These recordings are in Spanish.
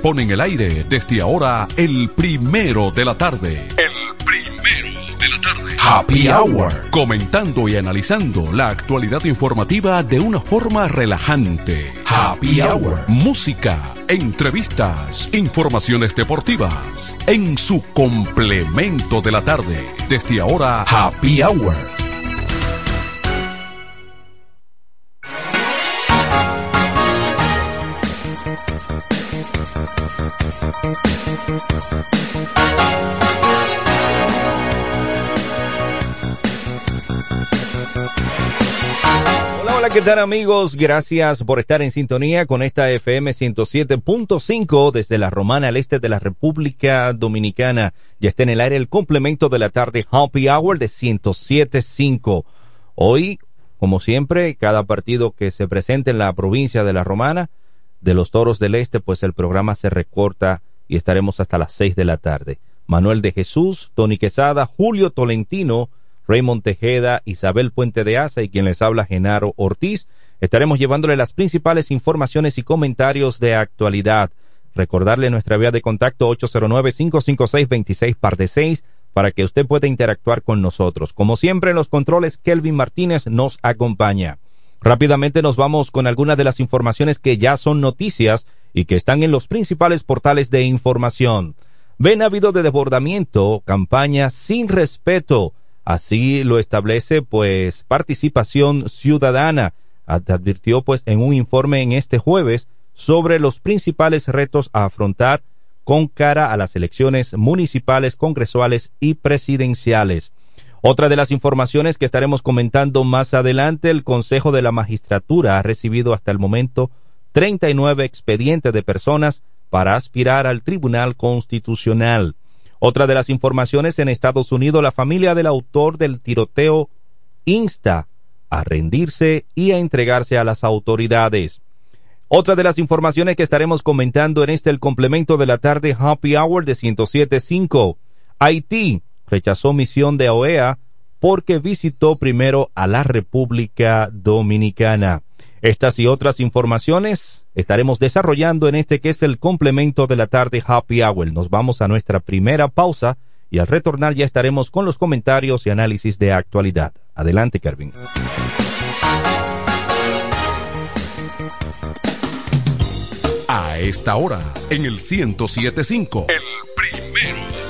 pone en el aire desde ahora el primero de la tarde. El primero de la tarde. Happy Hour. Comentando y analizando la actualidad informativa de una forma relajante. Happy Hour. Música, entrevistas, informaciones deportivas. En su complemento de la tarde. Desde ahora, Happy Hour ¿qué tal amigos? Gracias por estar en sintonía con esta FM 107.5 desde la Romana al este de la República Dominicana. Ya está en el aire el complemento de la tarde Happy Hour de 107.5. Hoy, como siempre, cada partido que se presente en la provincia de la Romana, de los Toros del Este, pues el programa se recorta y estaremos hasta las 6 de la tarde. Manuel de Jesús, Tony Quesada, Julio Tolentino, Raymond Tejeda, Isabel Puente de Asa y quien les habla Genaro Ortiz. Estaremos llevándole las principales informaciones y comentarios de actualidad. Recordarle nuestra vía de contacto 809-556-26 par de 6 para que usted pueda interactuar con nosotros. Como siempre en los controles, Kelvin Martínez nos acompaña. Rápidamente nos vamos con algunas de las informaciones que ya son noticias y que están en los principales portales de información. Ven habido de desbordamiento, campaña sin respeto Así lo establece pues participación ciudadana. Advirtió pues en un informe en este jueves sobre los principales retos a afrontar con cara a las elecciones municipales, congresuales y presidenciales. Otra de las informaciones que estaremos comentando más adelante, el Consejo de la Magistratura ha recibido hasta el momento 39 expedientes de personas para aspirar al Tribunal Constitucional. Otra de las informaciones en Estados Unidos, la familia del autor del tiroteo insta a rendirse y a entregarse a las autoridades. Otra de las informaciones que estaremos comentando en este el complemento de la tarde Happy Hour de 107.5. Haití rechazó misión de OEA porque visitó primero a la República Dominicana. Estas y otras informaciones estaremos desarrollando en este que es el complemento de la tarde Happy Hour. Nos vamos a nuestra primera pausa y al retornar ya estaremos con los comentarios y análisis de actualidad. Adelante, Kervin. A esta hora, en el 1075, el primero.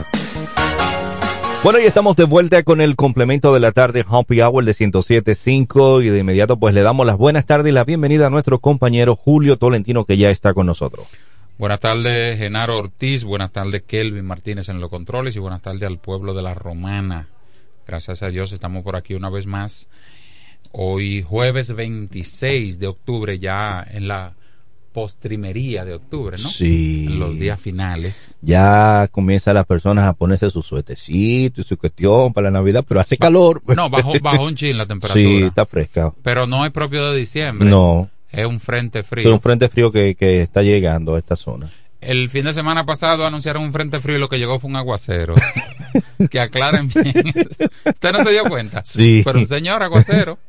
Bueno, y estamos de vuelta con el complemento de la tarde Happy Hour de 107.5 y de inmediato pues le damos las buenas tardes y la bienvenida a nuestro compañero Julio Tolentino que ya está con nosotros. Buenas tardes Genaro Ortiz, buenas tardes Kelvin Martínez en los controles y buenas tardes al pueblo de la Romana. Gracias a Dios estamos por aquí una vez más. Hoy jueves 26 de octubre ya en la postrimería de octubre, ¿no? Sí. En los días finales. Ya comienzan las personas a ponerse su suetecito y su cuestión para la Navidad, pero hace calor. No, bajó, bajó un chin la temperatura. Sí, está fresca. Pero no es propio de diciembre. No. Es un frente frío. Es un frente frío que, que está llegando a esta zona. El fin de semana pasado anunciaron un frente frío y lo que llegó fue un aguacero. que aclaren bien. ¿Usted no se dio cuenta? Sí. Pero un señor aguacero.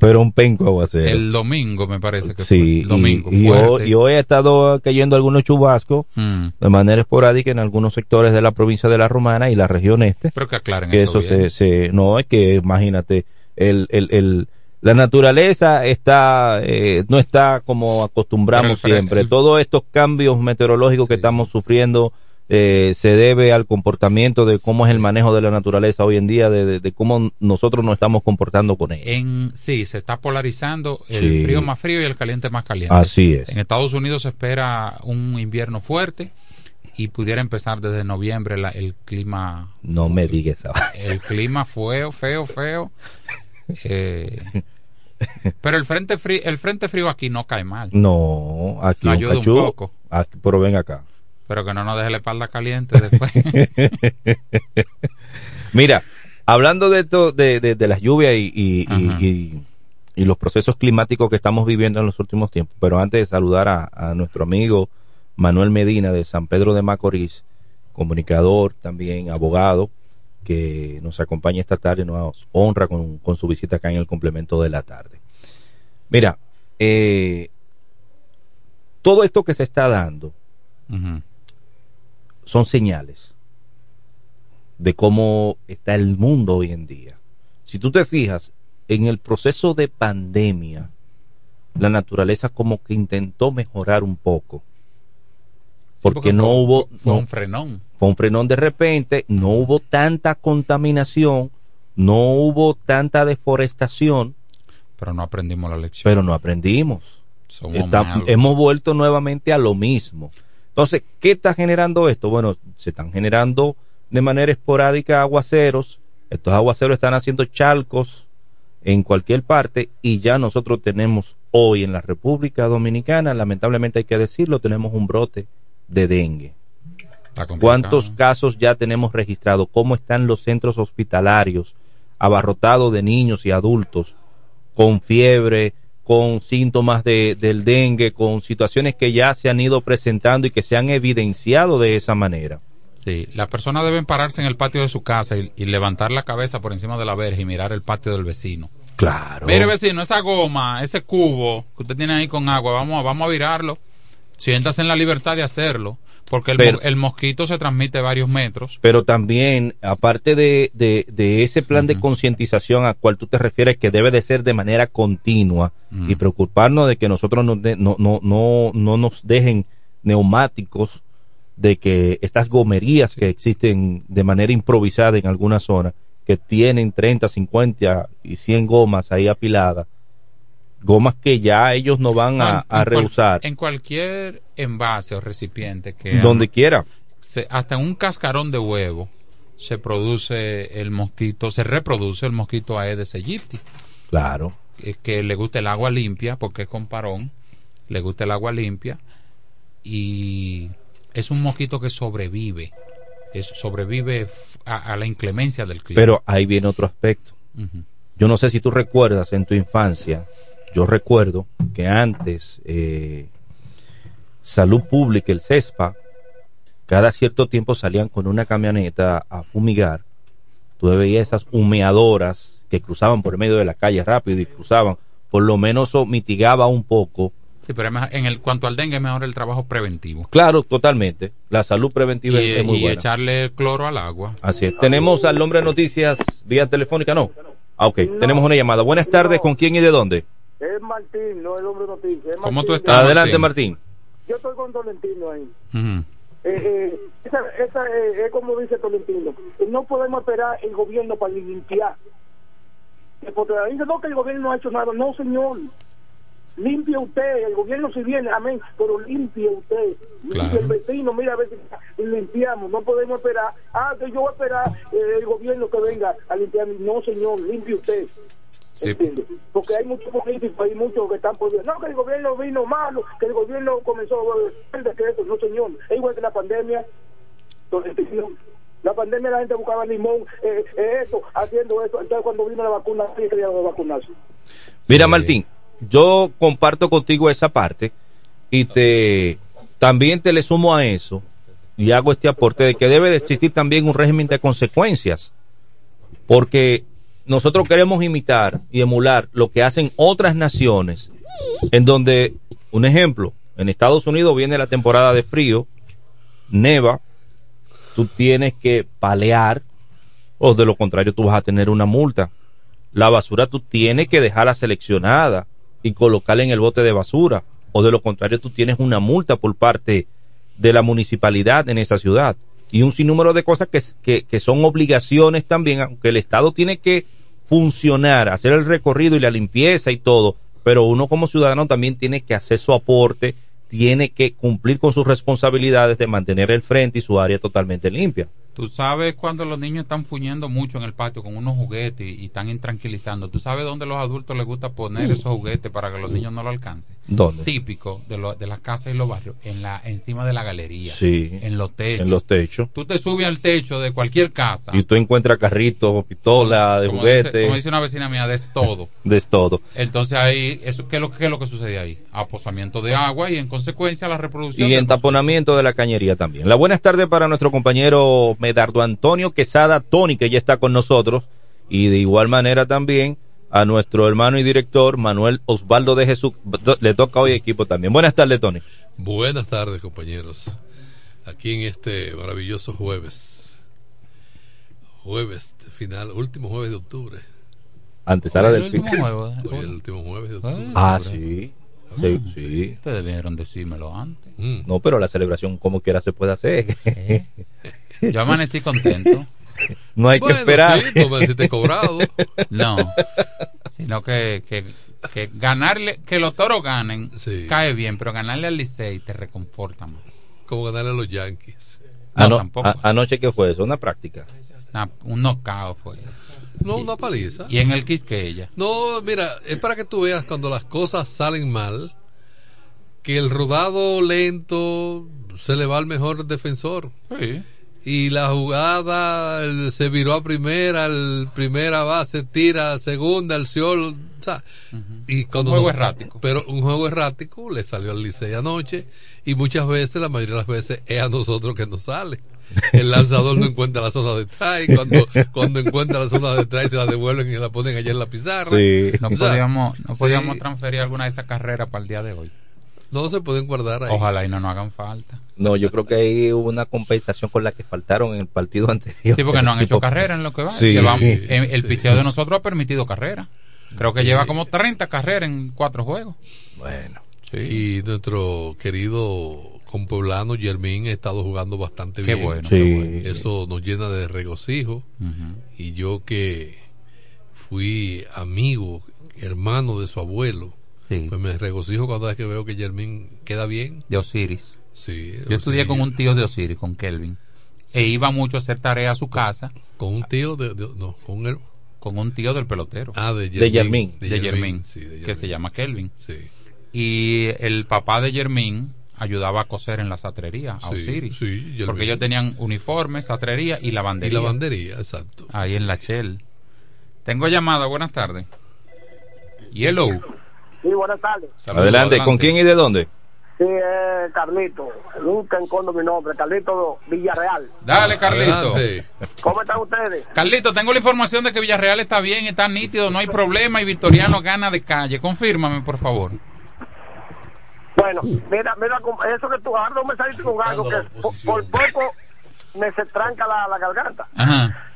Pero un penco aguacero. El domingo me parece que sí, fue. Domingo. Y, y, hoy, y, hoy, ha estado cayendo algunos chubascos mm. de manera esporádica en algunos sectores de la provincia de la Romana y la región este. Pero que aclaren que eso. eso se, se, no es que imagínate el, el, el la naturaleza está eh, no está como acostumbramos siempre. Todos estos cambios meteorológicos que estamos sufriendo eh, se debe al comportamiento de cómo es el manejo de la naturaleza hoy en día, de, cómo nosotros nos estamos comportando con ella. En, sí, se está polarizando el frío más frío y el caliente más caliente. Así es. En Estados Unidos se espera un invierno fuerte y pudiera empezar desde noviembre el clima. No me digas. El clima feo, feo, feo. Eh, pero el frente frío, el frente frío aquí no cae mal. No, aquí no ayuda un poco. pero ven acá. Pero que no nos deje la espalda caliente después. Mira, hablando de esto, de, de, las lluvias y, y, y, los procesos climáticos que estamos viviendo en los últimos tiempos, pero antes de saludar a, a nuestro amigo Manuel Medina de San Pedro de Macorís, comunicador también, abogado, que nos acompaña esta tarde, nos honra con, con su visita acá en el complemento de la tarde. Mira, eh, todo esto que se está dando son señales de cómo está el mundo hoy en día. Si tú te fijas, en el proceso de pandemia, la naturaleza como que intentó mejorar un poco. Porque, no hubo... Fue un frenón fue un frenón de repente, no hubo tanta contaminación, no hubo tanta deforestación. Pero no aprendimos la lección. Pero no aprendimos. hemos vuelto nuevamente a lo mismo. Entonces, ¿qué está generando esto? Bueno, se están generando de manera esporádica aguaceros. Estos aguaceros están haciendo charcos en cualquier parte y ya nosotros tenemos hoy en la República Dominicana, lamentablemente hay que decirlo, tenemos un brote de dengue. ¿Cuántos casos ya tenemos registrados? ¿Cómo están los centros hospitalarios abarrotados de niños y adultos con fiebre, con síntomas de, del dengue, con situaciones que ya se han ido presentando y que se han evidenciado de esa manera? Sí, las personas deben pararse en el patio de su casa y, levantar la cabeza por encima de la verja y mirar el patio del vecino. Claro. Mire, vecino, esa goma, ese cubo que usted tiene ahí con agua, vamos, vamos a virarlo. Siéntase en la libertad de hacerlo. Porque el, mosquito se transmite varios metros. Pero también, aparte de, de, ese plan de concientización a cual tú te refieres, que debe de ser de manera continua y preocuparnos de que nosotros no, no, no, no, no nos dejen neumáticos de que estas gomerías que existen de manera improvisada en alguna zona, que tienen 30, 50 y 100 gomas ahí apiladas, gomas que ya ellos no van a, a rehusar. en cualquier envase o recipiente que... Donde quiera. hasta en un cascarón de huevo se produce el mosquito, se reproduce el mosquito Aedes aegypti. Claro. Que, le gusta el agua limpia, porque es con parón, le gusta el agua limpia y es un mosquito que sobrevive, es, sobrevive a, la inclemencia del clima. Pero ahí viene otro aspecto. Yo no sé si tú recuerdas en tu infancia yo recuerdo que antes eh, Salud Pública, el CESPA, cada cierto tiempo salían con una camioneta a fumigar. Tú veías esas humeadoras que cruzaban por el medio de la calle rápido y cruzaban. Por lo menos eso mitigaba un poco. Sí, pero en el cuanto al dengue, mejor el trabajo preventivo. Claro, totalmente. La salud preventiva es muy buena. Y echarle cloro al agua. Así es. Tenemos al hombre de noticias vía telefónica, ¿no? Ah, ok. Tenemos una llamada. Buenas tardes. ¿Con quién y de dónde? Es Martín, no el hombre noticia. ¿Cómo tú estás? Adelante, Martín. Yo estoy con Tolentino ahí. eh, eh, esa, esa eh, es como dice Tolentino. No podemos esperar el gobierno para limpiar. Porque dice no que el gobierno no ha hecho nada. No, señor. Limpie usted. El gobierno si viene, amén. Pero limpie usted. Limpie el vecino. Mira a ver si limpiamos. No podemos esperar. Ah, que yo voy a esperar eh, el gobierno que venga a limpiar. No, señor. Limpie usted. Porque hay muchos políticos, hay muchos que están por no, que el gobierno vino malo, que el gobierno comenzó el decreto, no señor, es igual que la pandemia, la pandemia la gente buscaba limón, eh, eh, eso, haciendo eso, entonces cuando vino la vacuna, sí quería vacunarse. Mira Martín, yo comparto contigo esa parte y te también te le sumo a eso y hago este aporte de que debe de existir también un régimen de consecuencias porque nosotros queremos imitar y emular lo que hacen otras naciones, en donde, un ejemplo, en Estados Unidos viene la temporada de frío, neva, tú tienes que palear, o de lo contrario tú vas a tener una multa. la basura tú tienes que dejarla seleccionada y colocarla en el bote de basura. O de lo contrario, tú tienes una multa por parte de la municipalidad en esa ciudad. Y un sinnúmero de cosas que, que, que son obligaciones también, aunque el Estado tiene que funcionar, hacer el recorrido y la limpieza y todo, pero uno como ciudadano también tiene que hacer su aporte, tiene que cumplir con sus responsabilidades de mantener el frente y su área totalmente limpia. Tú sabes cuando los niños están fuñendo mucho en el patio con unos juguetes y, están intranquilizando. ¿Tú sabes dónde los adultos les gusta poner esos juguetes para que los niños no lo alcancen? ¿Dónde? Típico de, lo, de las casas y los barrios, en la encima de la galería. Sí. En los techos. En los techos. Tú te subes al techo de cualquier casa. Y tú encuentras carritos, pistola, de como juguetes. Dice, como dice una vecina mía, de todo. de todo. Entonces ahí, eso, ¿qué, es lo, ¿qué es lo que sucede ahí? Aposamiento de agua y en consecuencia la reproducción. Y entaponamiento de la cañería también. La buenas tardes para nuestro compañero Medardo Antonio Quesada Tony, que ya está con nosotros, y de igual manera también a nuestro hermano y director Manuel Osvaldo de Jesús. Le toca hoy equipo también. Buenas tardes, Tony. Buenas tardes, compañeros. Aquí en este maravilloso jueves. Jueves final, último jueves de octubre. Antes era del último jueves. Hoy el último jueves de octubre. Ah, sí. Sí, sí. Ustedes debieron decírmelo antes. Mm. No, pero la celebración como quiera se puede hacer. Yo amanecí contento. No hay que esperar. Sí, tú cobrado. No, sino que, que, que, ganarle, que los toros ganen, cae bien, pero ganarle al Licey te reconforta más. Como ganarle a los Yankees. No, tampoco. anoche, ¿qué fue eso? ¿Una práctica? un knockout fue eso. No, una paliza. Y en el Quisqueya. No, mira, es para que tú veas cuando las cosas salen mal, que el rodado lento se le va al mejor defensor. Sí y la jugada se viró a primera, el primera base tira a segunda, el Ciol, o sea, y cuando un juego errático. Pero un juego errático le salió al Licey anoche y muchas veces, la mayoría de las veces, es a nosotros que nos sale. El lanzador no encuentra la zona de strike, cuando, cuando encuentra la zona de strike se la devuelven y la ponen allá en la pizarra. No podíamos, no podíamos transferir alguna de esas carreras para el día de hoy. No se pueden guardar ahí. Ojalá y no nos hagan falta. No, yo creo que hay hubo una compensación con la que faltaron en el partido anterior. Sí, porque no han hecho carrera en lo que va. Sí. el picheo de nosotros ha permitido carrera. Creo que lleva como 30 carreras en cuatro juegos. Bueno. Sí. Y nuestro querido compueblano Germín ha estado jugando bastante bien. Bueno, sí. Eso nos llena de regocijo. Y yo que fui amigo, hermano de su abuelo, pues me regocijo cada vez que veo que Germín queda bien. De Osiris. Sí. Yo estudié con un tío de Osiris, con Kelvin. E iba mucho a hacer tarea a su casa. ¿Con un tío de, no, con el, con un tío del pelotero. Ah, de Germín. De Germín. que se llama Kelvin. Sí. Y el papá de Germín ayudaba a coser en la satrería a Osiris. Sí, porque ellos tenían uniformes, satrería y lavandería. Y lavandería, exacto. Ahí en la Shell. Tengo llamada, buenas tardes. Yellow. Sí, buenas tardes. adelante. ¿con quién y de dónde? Sí, eh, Carlito. Nunca encontro mi nombre, Carlito Villarreal. Dale, Carlito. ¿Cómo están ustedes? Carlito, tengo la información de que Villarreal está bien, está nítido, no hay problema y Victoriano gana de calle. Confírmame, por favor. Bueno, mira, mira, eso que tú ahora no me saliste con algo que por, poco me se tranca la, la garganta. Ajá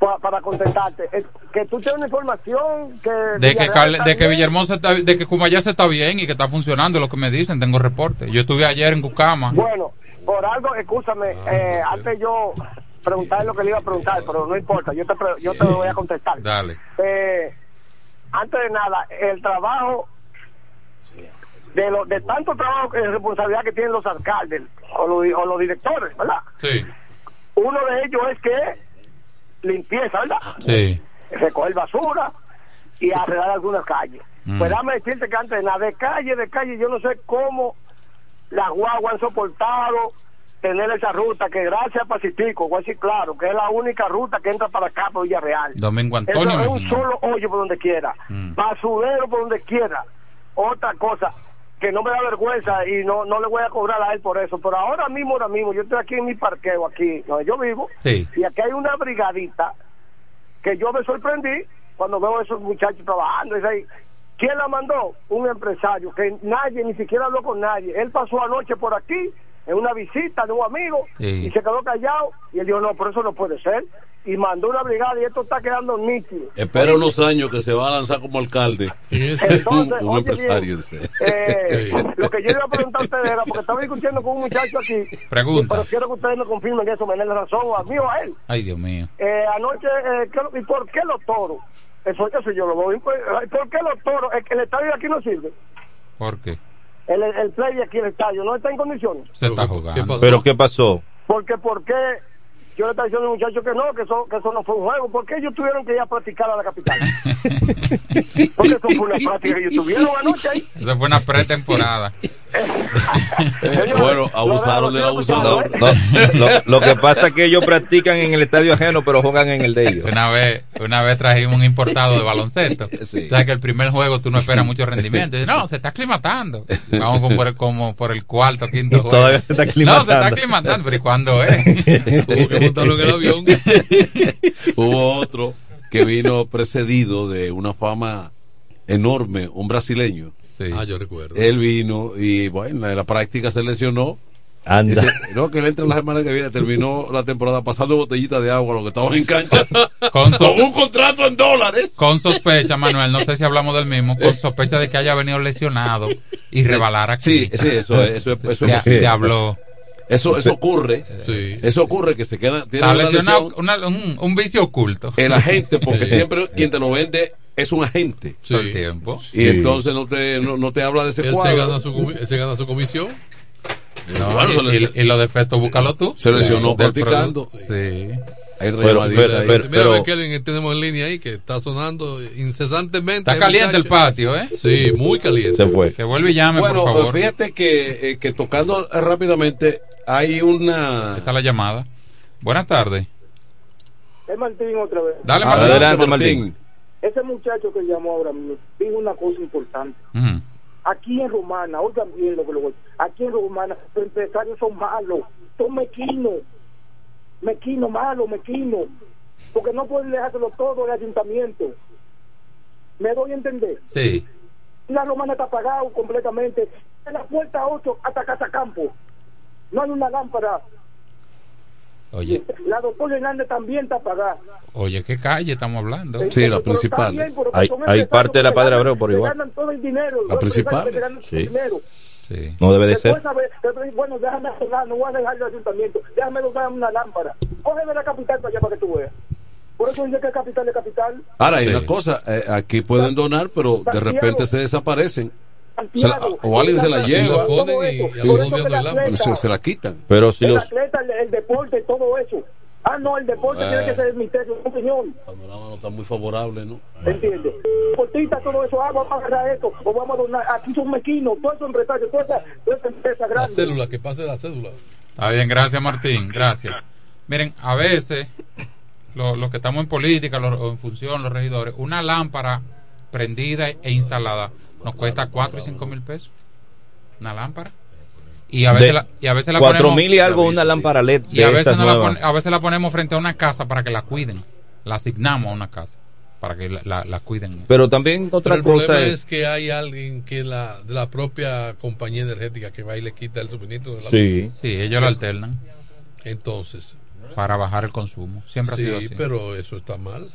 para contentarte. Que tú tienes una información que... De que, de que Villahermosa está, de que se está bien y que está funcionando, lo que me dicen, tengo reporte. Yo estuve ayer en Cucama. Bueno, por algo, escúchame, eh, antes yo preguntar lo que le iba a preguntar, pero no importa, yo te, yo te voy a contestar. Dale. Eh, antes de nada, el trabajo de lo, de tanto trabajo y responsabilidad que tienen los alcaldes o o los directores, ¿verdad? Sí. Uno de ellos es que limpieza, ¿verdad? Sí. Recoger basura y arreglar algunas calles. Mm. Pues dame decirte que antes de nada, de calle, de calle, yo no sé cómo las guaguas han soportado tener esa ruta que gracias a Pacifico, voy a decir claro, que es la única ruta que entra para acá, por Villarreal. Domingo Antonio. Eso es un solo hoyo por donde quiera, mm. basurero por donde quiera. Otra cosa, que no me da vergüenza y no no le voy a cobrar a él por eso. Pero ahora mismo, ahora mismo, yo estoy aquí en mi parqueo, aquí donde yo vivo, y aquí hay una brigadita que yo me sorprendí cuando veo a esos muchachos trabajando. Es ahí. ¿Quién la mandó? Un empresario que nadie, ni siquiera habló con nadie. Él pasó anoche por aquí en una visita de un amigo Sí. y se quedó callado y él dijo, no, por eso no puede ser. Y mandó una brigada y esto está quedando nítido. Espera unos años que se va a lanzar como alcalde. Entonces, un, un empresario. bien, eh, lo que yo iba a preguntar a ustedes era, porque estaba discutiendo con un muchacho aquí, Pregunta. pero quiero que ustedes me confirmen eso, me den la razón, a mí o a él. Ay, Dios mío. Eh, anoche, eh, ¿qué- ¿y por qué los toros? Eso, eso yo lo pues, ¿Por qué los toros? El, el estadio de aquí no sirve. ¿Por qué? El, el play de aquí, el estadio, no está en condiciones. Se está jugando. ¿Pero qué pasó? Porque, ¿por qué? Yo le estaba diciendo al muchacho que no, que eso, que eso no fue un juego. ¿Por qué ellos tuvieron que ir a practicar a la capital? Porque eso fue una práctica que ellos tuvieron anoche ahí. Eso fue una pretemporada. bueno, abusaron del abusador. No, lo, lo que pasa es que ellos practican en el estadio ajeno, pero juegan en el de ellos. Una vez, una vez trajimos un importado de baloncesto. O sea que el primer juego tú no esperas mucho rendimiento. No, se está aclimatando. Vamos como por el, como por el cuarto, quinto juego. Todavía se está No, se está aclimatando. aclimatando, pero ¿y cuándo es? Hubo que montarlo en el avión. Hubo otro que vino precedido de una fama enorme, un brasileño. Ah, yo recuerdo. Él vino y bueno, en la práctica se lesionó. Anda. No, que él entra la semana que viene, terminó la temporada pasando botellitas de agua a los que estaban en cancha. Con, so- Con un contrato en dólares. con sospecha, Manuel, no sé si hablamos del mismo, con sospecha de que haya venido lesionado y rebalar aquí. Sí, sí, eso, es- eso, es- eso, se, es- se habló. Eso, eso ocurre. Sí. Eso ocurre que se queda, tiene Está una lesionado, lesión. una- un, un vicio oculto. El agente, porque siempre quien te lo vende es un agente. Sí. Todo el tiempo. Y entonces no te, no, no te habla de ese Él se cuadro. gana, su, él se gana su comisión. No, Bueno, se y, le- y- y los defectos, búscalo tú. Se lesionó practicando. Sí. Hay Pero- pero- ahí. pero- Mira, a ver, Kelvin, que tenemos en línea ahí que está sonando incesantemente. Está caliente el patio, ¿eh? Sí, muy caliente. Se fue. Que vuelve y llame, bueno, por favor. fíjate que, eh, que tocando rápidamente, hay una. Está la llamada. Buenas tardes. Es Martín otra vez. Dale, Adelante, Martín. Ese muchacho que llamó ahora mismo dijo una cosa importante. Aquí en Romana, oigan bien lo que lo voy Aquí en Romana, los empresarios son malos, son mequinos. Mequinos, malos, mequinos. Porque no pueden dejárselo todo al ayuntamiento. ¿Me doy a entender? Sí. La romana está apagado completamente. En la puerta 8 hasta Casa Campo. No hay una lámpara. Oye, La doctora Hernández también está apagada. oye, ¿qué calle estamos hablando? Sí, bien, pero Hay- hay parte de la Padre Abreu por igual. ganan todo el dinero. Ganan todo Sí. Sí. No debe de ser. Después, saber- bueno, déjame arreglar, no voy a dejar el ayuntamiento. Déjame dar una lámpara. Cógeme la capital para allá para que tú veas. Por eso dice que es capital es capital. Ahora, hay Sí. una cosa, eh, aquí pueden donar, pero de repente se desaparecen. Se la- o alguien se la lleva. todo eso. eso Se, se la quitan. Pero si el los. atleta, el, el deporte, todo eso. Ah, no, el deporte tiene que ser el misterio, un señor. El panorama no está muy favorable, ¿no? ¿Entiendes? Deportista, todo eso, ah, vamos a agarrar esto, o vamos a donar. Aquí son mequinos, todos esos empresarios, toda esa, toda esa empresa La grande. cédula, que pase la cédula. Está bien, gracias Martín, gracias. Miren, a veces lo- los que estamos en política los- o en función, los regidores, una lámpara prendida e instalada nos cuesta 4 y 5 mil pesos. Una lámpara. Y a veces, De la, y a veces la Cuatro ponemos, mil y algo una lámpara LED y a veces, no la a veces la ponemos frente a una casa para que la cuiden. La asignamos a una casa para que la, la- la cuiden. Pero también Pero otra el cosa problema es. es que hay alguien que la, de la propia compañía energética que va y le quita el suministro de la Sí. luz. Sí, ellos la alternan Entonces, para bajar el consumo. Siempre ha sido sí, así. pero eso está mal.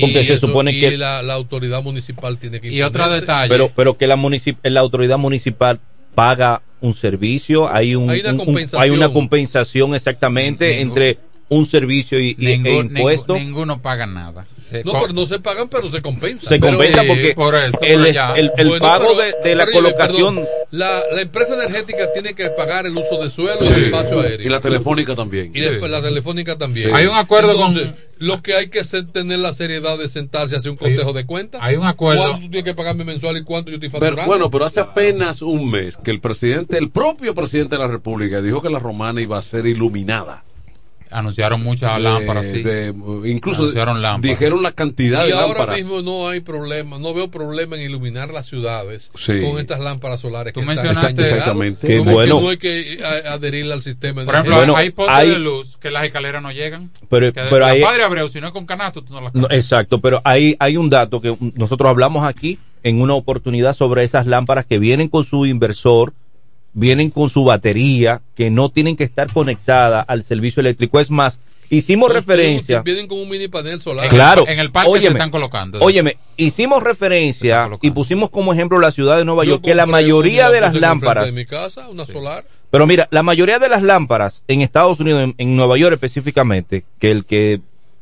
Porque se eso- supone y que- la, la autoridad municipal tiene que Y otro detalle. Pero, pero que la, municip- la autoridad municipal paga un servicio, hay, un, Hay una un- un- compensación. hay una compensación exactamente Ningún- entre un servicio y, y- Ningún- e impuesto. ningún- ninguno paga nada. Eh, No, pero no se pagan, pero se compensa. se Pero- compensa porque por eso, el, pero el- el Bueno, pago pero- de, de la pero, colocación perdón, la, la empresa energética tiene que pagar el uso de suelo y Sí. el espacio aéreo. Y la telefónica también. Y después la telefónica también. Hay un acuerdo con- Entonces, Lo que hay que hacer tener la seriedad de sentarse a hacer un cotejo de cuentas. hay un acuerdo. ¿Cuánto tú tienes que pagarme mensual y cuánto yo estoy Pero, facturando? bueno, pero hace apenas un mes que el presidente, el propio presidente de la República, dijo que la romana iba a ser iluminada. Anunciaron muchas De- lámparas, sí. de- incluso Anunciaron lámparas. dijeron la cantidad y de ahora lámparas. mismo no hay problema, no veo problema en iluminar las ciudades Sí. con estas lámparas solares. Tú que mencionaste-. Exactamente. Que bueno. no hay que eh, a- adherirle al sistema. Por ejemplo. Bueno, hay postes hay- de luz que las escaleras no llegan. Pero- pero hay- Padre Abreu, si no es con canasto, tú no las No, exacto, pero hay, hay un dato que nosotros hablamos aquí en una oportunidad sobre esas lámparas que vienen con su inversor vienen con su batería, que no tienen que estar conectadas al servicio eléctrico. Es más, hicimos Entonces, referencia. Vienen con un mini panel solar. Claro. En el parque se Óyeme, están colocando. Óyeme, hicimos referencia y pusimos como ejemplo la ciudad de Nueva Yo York, que la mayoría de las lámparas, De mi casa, una solar. pero mira, la mayoría de las lámparas en Estados Unidos, en, en Nueva York específicamente, que el que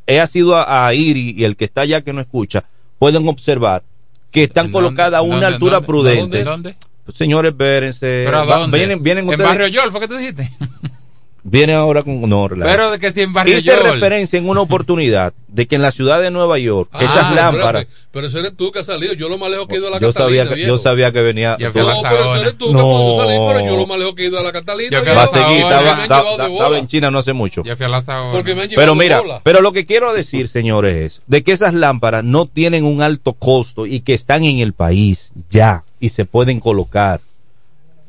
ha sido a, a ir y, y el que está allá que no escucha, pueden observar que están ¿En colocadas a una ¿Dónde? altura ¿Dónde? prudente. ¿Dónde? Señores, espérense. ¿Pero a dónde? Vienen, vienen en ustedes- Barrio Yol, ¿fue que tú dijiste? Viene ahora con no. Pero de que si en Barrio Hice referencia en una oportunidad de que en la ciudad de Nueva York, Ah, esas lámparas. espérate, Pero eso eres tú que has salido. Yo lo más lejos que he ido a la Yo Catalina. sabía, que, yo sabía que venía. No, pero Saona. eres tú que No. cuando salí, pero yo lo más lejos que he ido a la Catalina. Yo a seguir, estaba, estaba- en China no hace mucho. Ya fui a la. Porque me han llevado Pero mira, bola. pero lo que quiero decir, señores, es de que esas lámparas no tienen un alto costo y que están en el país ya y se pueden colocar.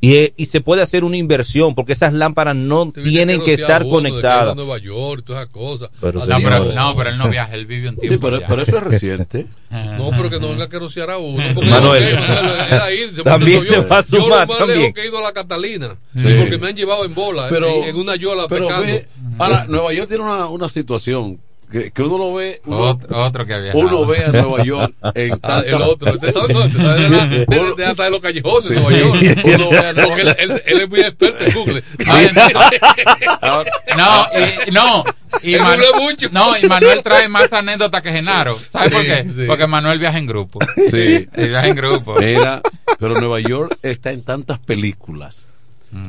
Y, eh, y se puede hacer una inversión porque esas lámparas no Te tienen que rociar estar uno que conectadas. Nueva York y todas esas cosas. Pero, No pero, no, pero él no viaja, él vive un tiempo. Sí, pero, pero eso es reciente. No, pero que no venga a rociar a uno. porque Manuel, ok, Manuel, era ahí, se también te va a yo, yo sumar, lo más lejos que he ido a la Catalina. Sí. Porque me han llevado en bola, Pero- en, en una yola Pero pescando. ve, ahora, Nueva York tiene una, una situación que, que uno lo ve. Uno, Otro, otro que había. uno ve a Nueva York en Ah, tanta- el otro. Usted sabe, no, usted sabe de, la- de- de- de hasta de los callejones Sí, de Nueva sí. York. Uno ve a Nueva- Porque él, él- él es muy experto en Google. Ay, No, y, no, y Manu- habla mucho. no, y Manuel trae más anécdotas que Genaro. ¿Sabes por qué? sí. Porque Manuel viaja en grupo. Sí. Viaja en grupo. Mira, pero Nueva York está en tantas películas.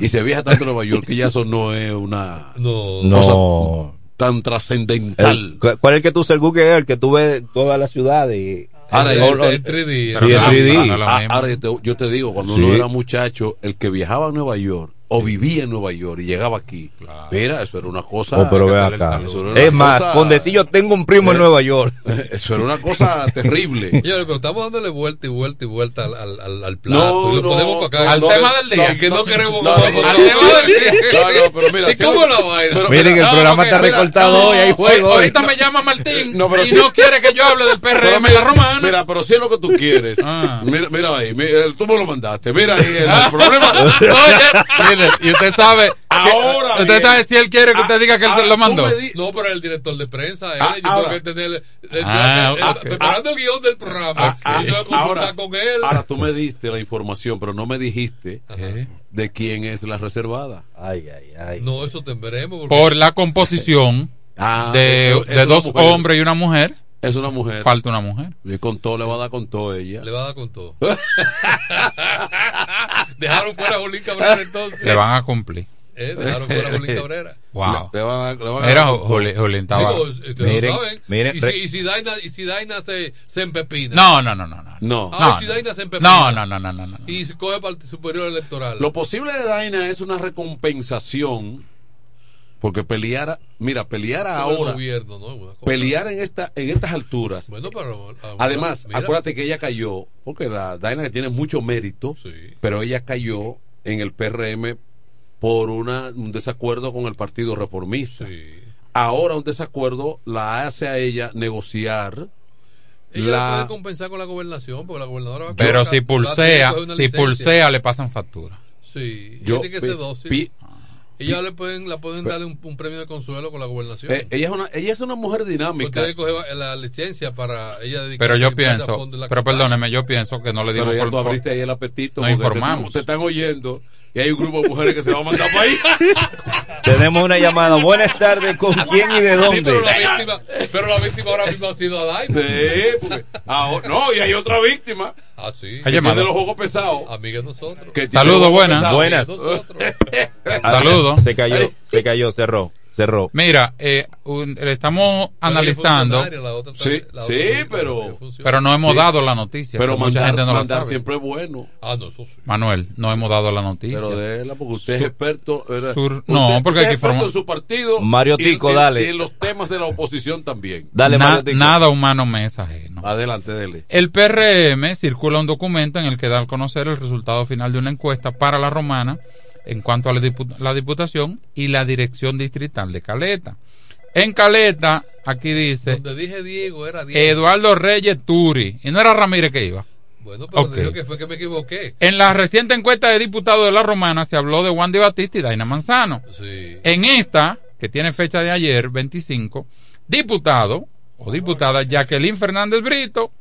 Y se viaja tanto en Nueva York que ya eso no es una No, No. Tan trascendental. ¿Cuál es el que tú usas el Google Earth? Que tú ves toda la ciudad y. Ahora, el, yo- el, el 3D. Sí, el 3D. no es lo Ah, mismo. ahora yo te, yo te digo, cuando Sí. uno era muchacho, el que viajaba a Nueva York o vivía en Nueva York y llegaba aquí, mira, eso era una cosa. Oh, pero ve acá. Es más, cosa- con decir yo tengo un primo en Eh. Nueva York. Eso era una cosa terrible. Señores, pero estamos dándole vuelta y vuelta y vuelta al, al, al, al plato. No, y lo no, ponemos para acá. Al No, tema del día. que no queremos. no, no, no, no, al no, tema no, del día. No, pero mira, ¿Y sí, cómo la vaina? pero- Miren, el No, programa está mira, recortado no, hoy, hay. Ahorita me llama Martín No, pero y sí. no quiere que yo hable del PRM la romana. Mira, pero si es lo que tú quieres. Ah. Mira, mira ahí, mira, tú me lo mandaste. Mira ahí el, el problema. Y usted sabe. que- Ahora Usted sabe si él quiere que usted diga que él se Ah, lo mandó. di- No, pero el director de prensa, él, Ah, yo ahora. tengo que tener, eh, Ah, eh, ok. preparando el guion del programa, Ah, ah, yo consultar ahora, con él. ahora tú me diste la información, pero no me dijiste Eh, de quién es la reservada. Ay, ay, ay. no, eso te veremos. porque- Por la composición Ah, de, dos mujer. hombres y una mujer, Es una mujer. falta una mujer. Y con todo le va a dar con todo ella. Le va a dar con todo. Dejaron fuera a Jolín Cabrera entonces. Le van a cumplir. Eh, Dejaron fuera a Jolín Cabrera. Wow. Le a le va a todo. Jolín Jolín estaba. Digo, ustedes Miren, lo saben. miren, y, re- si, y si Daina, y si Daina se, se empepina. No, no, no, no. no. No. Ah, No, si. Daina se empepina. No, no, no, no, no, no. Y se coge para el superior electoral. Lo posible de Daina es una recompensación. Porque pelear, mira, pelear ahora, gobierno, ¿no? Pelear en esta, en estas alturas. Bueno, pero. ah, Además, mira, acuérdate que ella cayó, porque la Daina tiene mucho mérito, Sí. pero ella cayó en el PRM por una, un desacuerdo con el Partido Reformista. Sí. Ahora un desacuerdo la hace a ella negociar Ella la- puede compensar con la gobernación, porque la gobernadora va a Pero si pulsea, si licencia. pulsea, le pasan factura. Sí, Yo tiene que ser pi- dócil. Ella le pueden, la pueden darle un, un premio de consuelo con la gobernación. eh, ella es una ella es una mujer dinámica. Usted coge la licencia para ella dedicar Pero yo dedicarse a pienso, pero campaña. perdóneme, yo pienso que no le dimos Pero ya por- tú abriste ahí el apetito No porque te- informamos. Te, están oyendo y hay un grupo de mujeres que se va a mandar para ahí. Tenemos una llamada. Buenas tardes. ¿Con quién y de Sí, dónde? pero la víctima, pero la víctima ahora mismo ha sido a Daima. Sí, porque- ahora- no, y hay otra víctima Ah, sí. Hay que llamada. tiene los ojos pesados. Amiga de nosotros. Saludos, buenas. pesados. Buenas. Saludos. Se cayó, se cayó, cerró, cerró. Mira, eh, un- le estamos analizando, Funcionaria, la otra Sí, la sí, otra pero- pero no hemos Sí. dado la noticia. Pero que mucha mandar, gente no la mandar sabe. siempre es bueno. Ah, no, eso sí. Manuel, no hemos dado la noticia. Pero déjela porque usted es Sur- experto. ¿verdad? sur- Usted- no, porque hay es que experto su partido. Mario Tico, y- dale. Y en los temas de la oposición también. Dale, Na- Mario Tico. nada humano me es ajeno. Adelante, dele. El PRM circula un documento en el que da a conocer el resultado final de una encuesta para la romana en cuanto a la, dipu- la diputación y la dirección distrital de Caleta. En Caleta, aquí dice Donde dije Diego era Diego. Eduardo Reyes Turi. Y no era Ramírez que iba. Bueno, pero digo que fue que me equivoqué. En la reciente encuesta de diputados de la Romana se habló de Wandy Batista y Daina Manzano. Sí. En esta, que tiene fecha de ayer, 25, diputado o diputada Jacqueline Fernández Brito,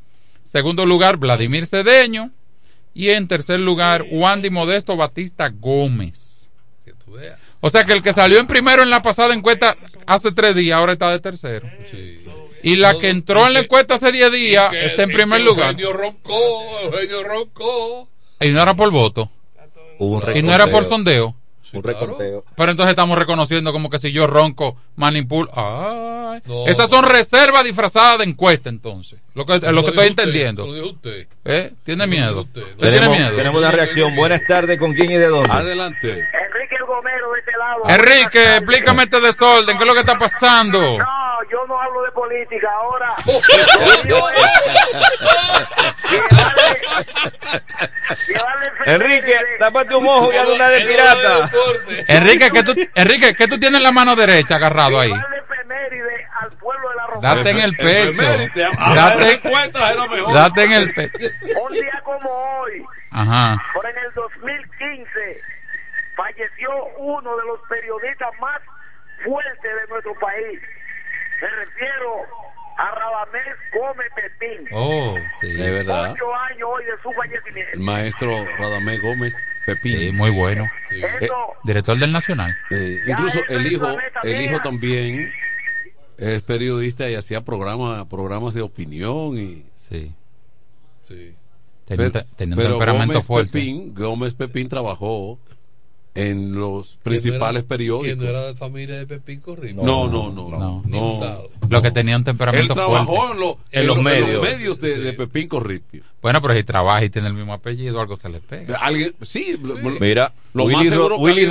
segundo lugar Vladimir Cedeño y en tercer lugar Wandy Modesto Batista Gómez. O sea que el que salió en primero en la pasada encuesta hace tres días, ahora está de tercero. Sí. Y la que entró en la encuesta hace 10 días Que- está en primer lugar. Eugenio roncó, Eugenio roncó. Y no era por voto. Hubo un Y no era por reconteo. Un recorteo. Pero entonces estamos reconociendo como que si yo ronco, manipulo. Ay. No. Esas son reservas disfrazadas de encuesta, entonces. Lo que, lo que estoy usted, entendiendo. Lo dijo usted. ¿Eh? ¿Tiene miedo? usted. ¿Usted tiene Tenemos, miedo? tenemos una reacción. Buenas tardes, ¿con quién y de dónde? Adelante. Gomero de este lado. Enrique, explícame este desorden. ¿Qué es lo que está pasando? No, yo no hablo de política. Ahora, Enrique, tápate un ojo y haz una de pirata. Enrique, ¿qué tú, Enrique, ¿qué tú tienes en la mano derecha agarrado ahí? al pueblo de la Romana. Date en el pecho. Date, en el pecho. Un día como hoy, Ajá. por en el 2015, falleció uno de los periodistas más fuertes de nuestro país. Me refiero a Radamés Gómez Pepín. Oh, sí. De verdad. Ocho años hoy de su fallecimiento. El maestro Radamés Gómez Pepín. Sí, muy bueno. Eso, Director del Nacional. Eh, incluso el hijo, el hijo también es periodista y hacía programas, programas de opinión y Sí. Sí. Tenía, un pero, Gómez fuerte. Pepín, Gómez Pepín trabajó en los principales Que periódicos. no era de familia de Pepín Corrido. No, no, no, no. No. no. Lo que tenía un Él temperamento trabajó fuerte. en, lo- En los lo- medios. medios de, de Pepín Corripio. Bueno, pero si trabaja y tiene el mismo apellido, algo se le pega. Alguien, sí, Mira, Lo más Willy, que Rodríguez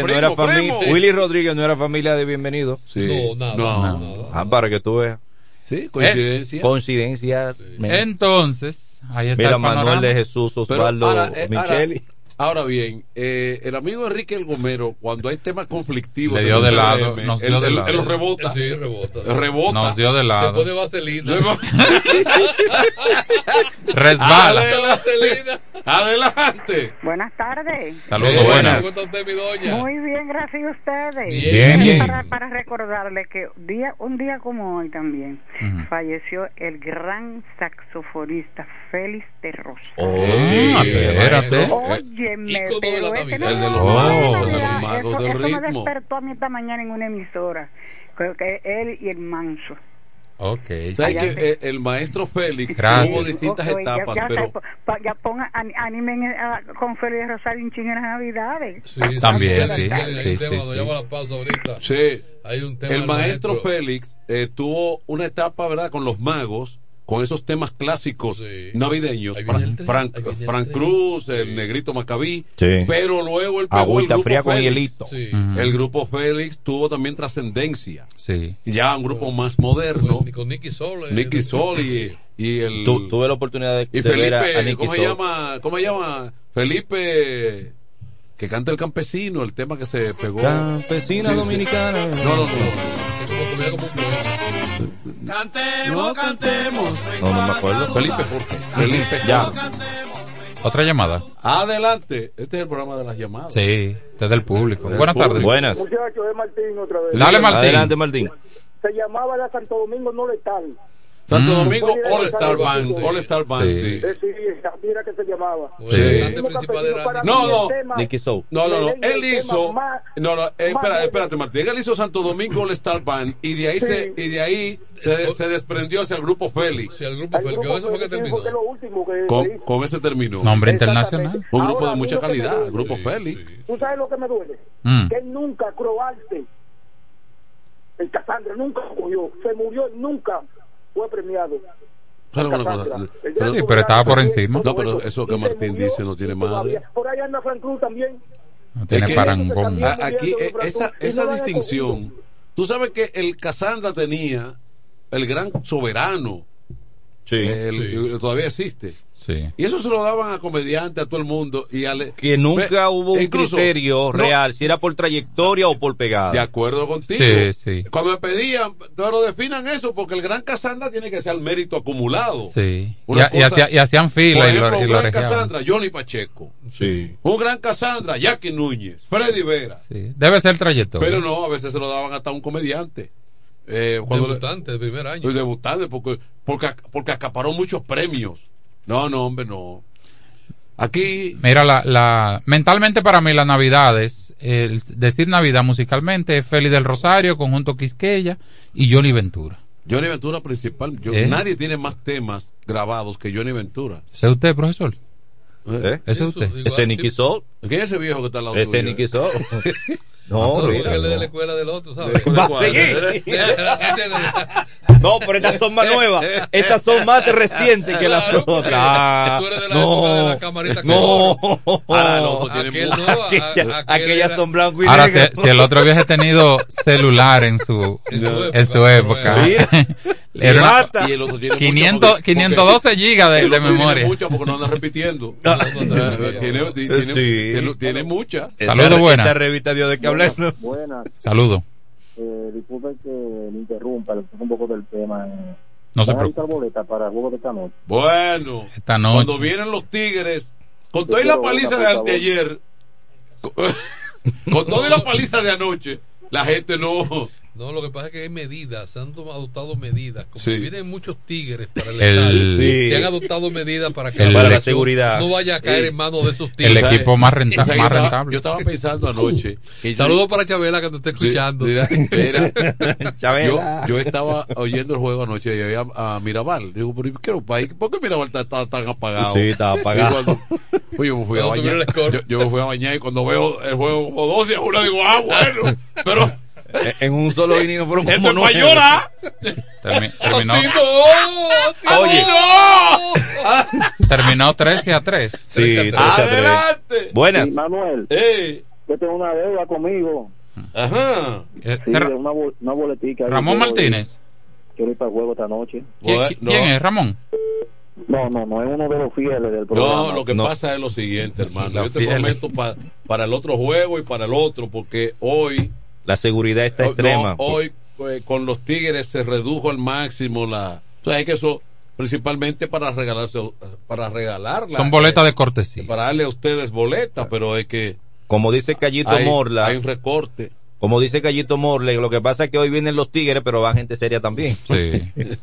no "Primo, era familia. primo". Willy Rodríguez no era familia de bienvenido. sí. No, nada, No. nada. Ah, para que tú veas. Sí, coincidencia. Coincidencia. men. Entonces, ahí está Mira. Manuel de Jesús, Osvaldo eh, Micheli. Ahora bien, eh, el amigo Enrique El Gomero, cuando hay temas conflictivos, Le dio de lado, nos él, dio de él- lado. él lo rebota. Sí, rebota. Rebota. Nos dio de Se lado. pone vaselina. Resbala. Adelante. Buenas tardes. Saludos, Eh, buenas. ¿Cómo está usted, mi doña? Muy bien, gracias a ustedes. Bien. Bien. Para, para recordarle que día, un día como hoy también falleció el gran saxofonista Félix de Rosa. Oh, Sí, espérate. Ícono de pero la este no, El de los magos, el de los magos eso- del eso me ritmo. despertó a mí esta mañana en una emisora. que- que él y el manso. Ok. ¿Sabes que se- eh, el maestro Félix Gracias. tuvo distintas ya- etapas, ya, pero pa- pa- ya ponga, an- animen a- con Félix Rosario un ching en las navidades. Sí, También, sí, sí, sí, Hay un tema. el del maestro Félix eh, tuvo una etapa, ¿verdad?, con los magos, con esos temas clásicos Sí. navideños, el Frank, el Frank tren. Cruz, el negrito Macabí, Sí. pero luego él pegó el Agüita grupo fría con hielito. El grupo Félix tuvo también trascendencia, Sí. ya un grupo más moderno, Con, con Nicky Sol. eh, Nicky Sol y, y el... Tu- tuve la oportunidad de, y de ver a, a Felipe, Nicky ¿cómo se Sol. llama? ¿Cómo se llama? Felipe, que canta el campesino, el tema que se pegó. Campesina Sí, sí. dominicana. No, no, no. Que Cantemos, cantemos. No, no me acuerdo. Felipe Jorge. Felipe. Ya. Otra llamada. Adelante. Este es el programa de las llamadas. Sí, desde el público. Del Buenas público. tardes. Buenas. muchachos, es Martín otra vez. Dale, Martín. Adelante, Martín. Se llamaba la Santo Domingo No Letal. Santo Mm. Domingo All Star Band. sí. All Star Band, Sí. sí. Eh, sí, mira que se llamaba. No, no. Nicky Soul. No, no, no. Él hizo. No, no. eh, espera, más- espérate, Martín. Él hizo Santo Domingo All Star Band y de ahí Sí. se y de ahí se, se desprendió hacia el grupo Félix. Sí, el grupo eso fue que terminó. que Con, con ese terminó. Nombre internacional. Un grupo de mucha calidad, grupo Sí, Félix. sí. ¿Tú sabes lo que me duele? Mm. Que él nunca, Croarte, el Casandra, nunca murió. Se murió nunca fue premiado. Sí, pero estaba por encima. No, pero eso que Martín dice no tiene madre. Por ahí anda Frank Cruz también. No tiene Es que- parangón. Aquí, eh, esa, esa distinción. Tú sabes que el Casandra tenía el gran soberano El- y Todavía existe. Y eso se lo daban a comediantes, a todo el mundo. y Que nunca hubo un incluso- criterio no, real, si era por trayectoria o por pegada. De acuerdo contigo. Sí, sí. Cuando me pedían, pero definan eso, porque el gran Casandra tiene que ser el mérito acumulado. Sí. Y, y hacía- y hacían fila Por y lo, y un gran. Casandra, Johnny Pacheco. Sí. Un gran Casandra, Jackie Núñez, Freddy Vera. Sí. Debe ser trayectoria. Pero no, a veces se lo daban hasta a un comediante. Eh, cuando le- Debutante de primer año. Debutante, porque, porque, porque acaparó muchos premios. No, no, hombre, no. Aquí, Mira, la, la, mentalmente para mí las navidades, el decir Navidad musicalmente es Félix del Rosario, Conjunto Quisqueya y Johnny Ventura. Johnny Ventura principal. yo- ¿Eh? Nadie tiene más temas grabados que Johnny Ventura. ¿Ese es usted, profesor? ¿Eh? ¿Ese es usted? Ese es Nicky Soul. ¿Quién es ese viejo que está al lado Ese Nicky Soul. No, No, mira, de no. la escuela del otro, ¿sabes? Va a seguir. No, pero estas son más nuevas. Estas son más recientes que las Claro, otras. tú eres de la No. época de la camarita No. Ahora mu- no, a- Aquella- aquel aquellas era- son blanco y Ahora, si, si el otro hubiese tenido celular en su, en su época, Mira. era una-. Y el otro tiene 500, mucho porque- 512 gigas de, el de otro tiene memoria. muchas porque no anda repitiendo. tiene, tiene, tiene, tiene- tiene muchas. Saludos, buenas. Esa revista dio de que hablar. ¿no? Buenas. Saludo. Eh, disculpen que me interrumpa, le un poco del tema. eh. No se ¿Van a preocupe. para el juego de esta noche? Bueno, Esta noche. cuando vienen los Tigres, con toda y la paliza de, de ayer, con, con toda y la paliza de anoche, la gente no. No, lo que pasa es que hay medidas, se han adoptado medidas. Como Sí. vienen muchos tigres para el, El- estadio, Sí. se han adoptado medidas para que El- la Para la seguridad. no vaya a caer en manos de esos El tigres. equipo más, renta- más estaba- rentable. Yo estaba pensando anoche. yo- Saludos para Chabela que te está escuchando. Sí, mira, mira. yo, Chabela. yo estaba oyendo el juego anoche y oía a, Mirabal. Digo, pero ¿y qué? ¿por qué Mirabal está, está tan apagado? Sí, estaba apagado. Cuando- pues yo me fui a bañar. el. Yo, yo me fui a bañar y cuando veo el juego como 12 a 1, digo, ah, bueno. Pero En un solo inning no fueron esto como nueve. llorar. Termi- terminó, Así no, así Oye. no. terminó 13 a 3. Sí, 13 a 3. Adelante. Buenas. Sí, Manuel, Eh, yo tengo una deuda conmigo. ajá. Eh, una, bol- una boletica. Ramón Martínez. Quiero ir para el juego esta noche. ¿Quién, es? ¿Ramón? No, no, no es uno de los fieles del programa. No, lo que No. pasa es lo siguiente, hermano. La Yo te fiel. prometo pa- para el otro juego y para el otro, porque hoy La seguridad está No, extrema. hoy eh, con los Tigres se redujo al máximo la. O sea, es que eso principalmente para regalarse, para regalarla. Son boletas eh, de cortesía. Para darle a ustedes boletas, pero es que Como dice Callito hay, Morla, hay un recorte. Como dice Callito Morla, lo que pasa es que hoy vienen los tigres, pero van gente seria también. Sí.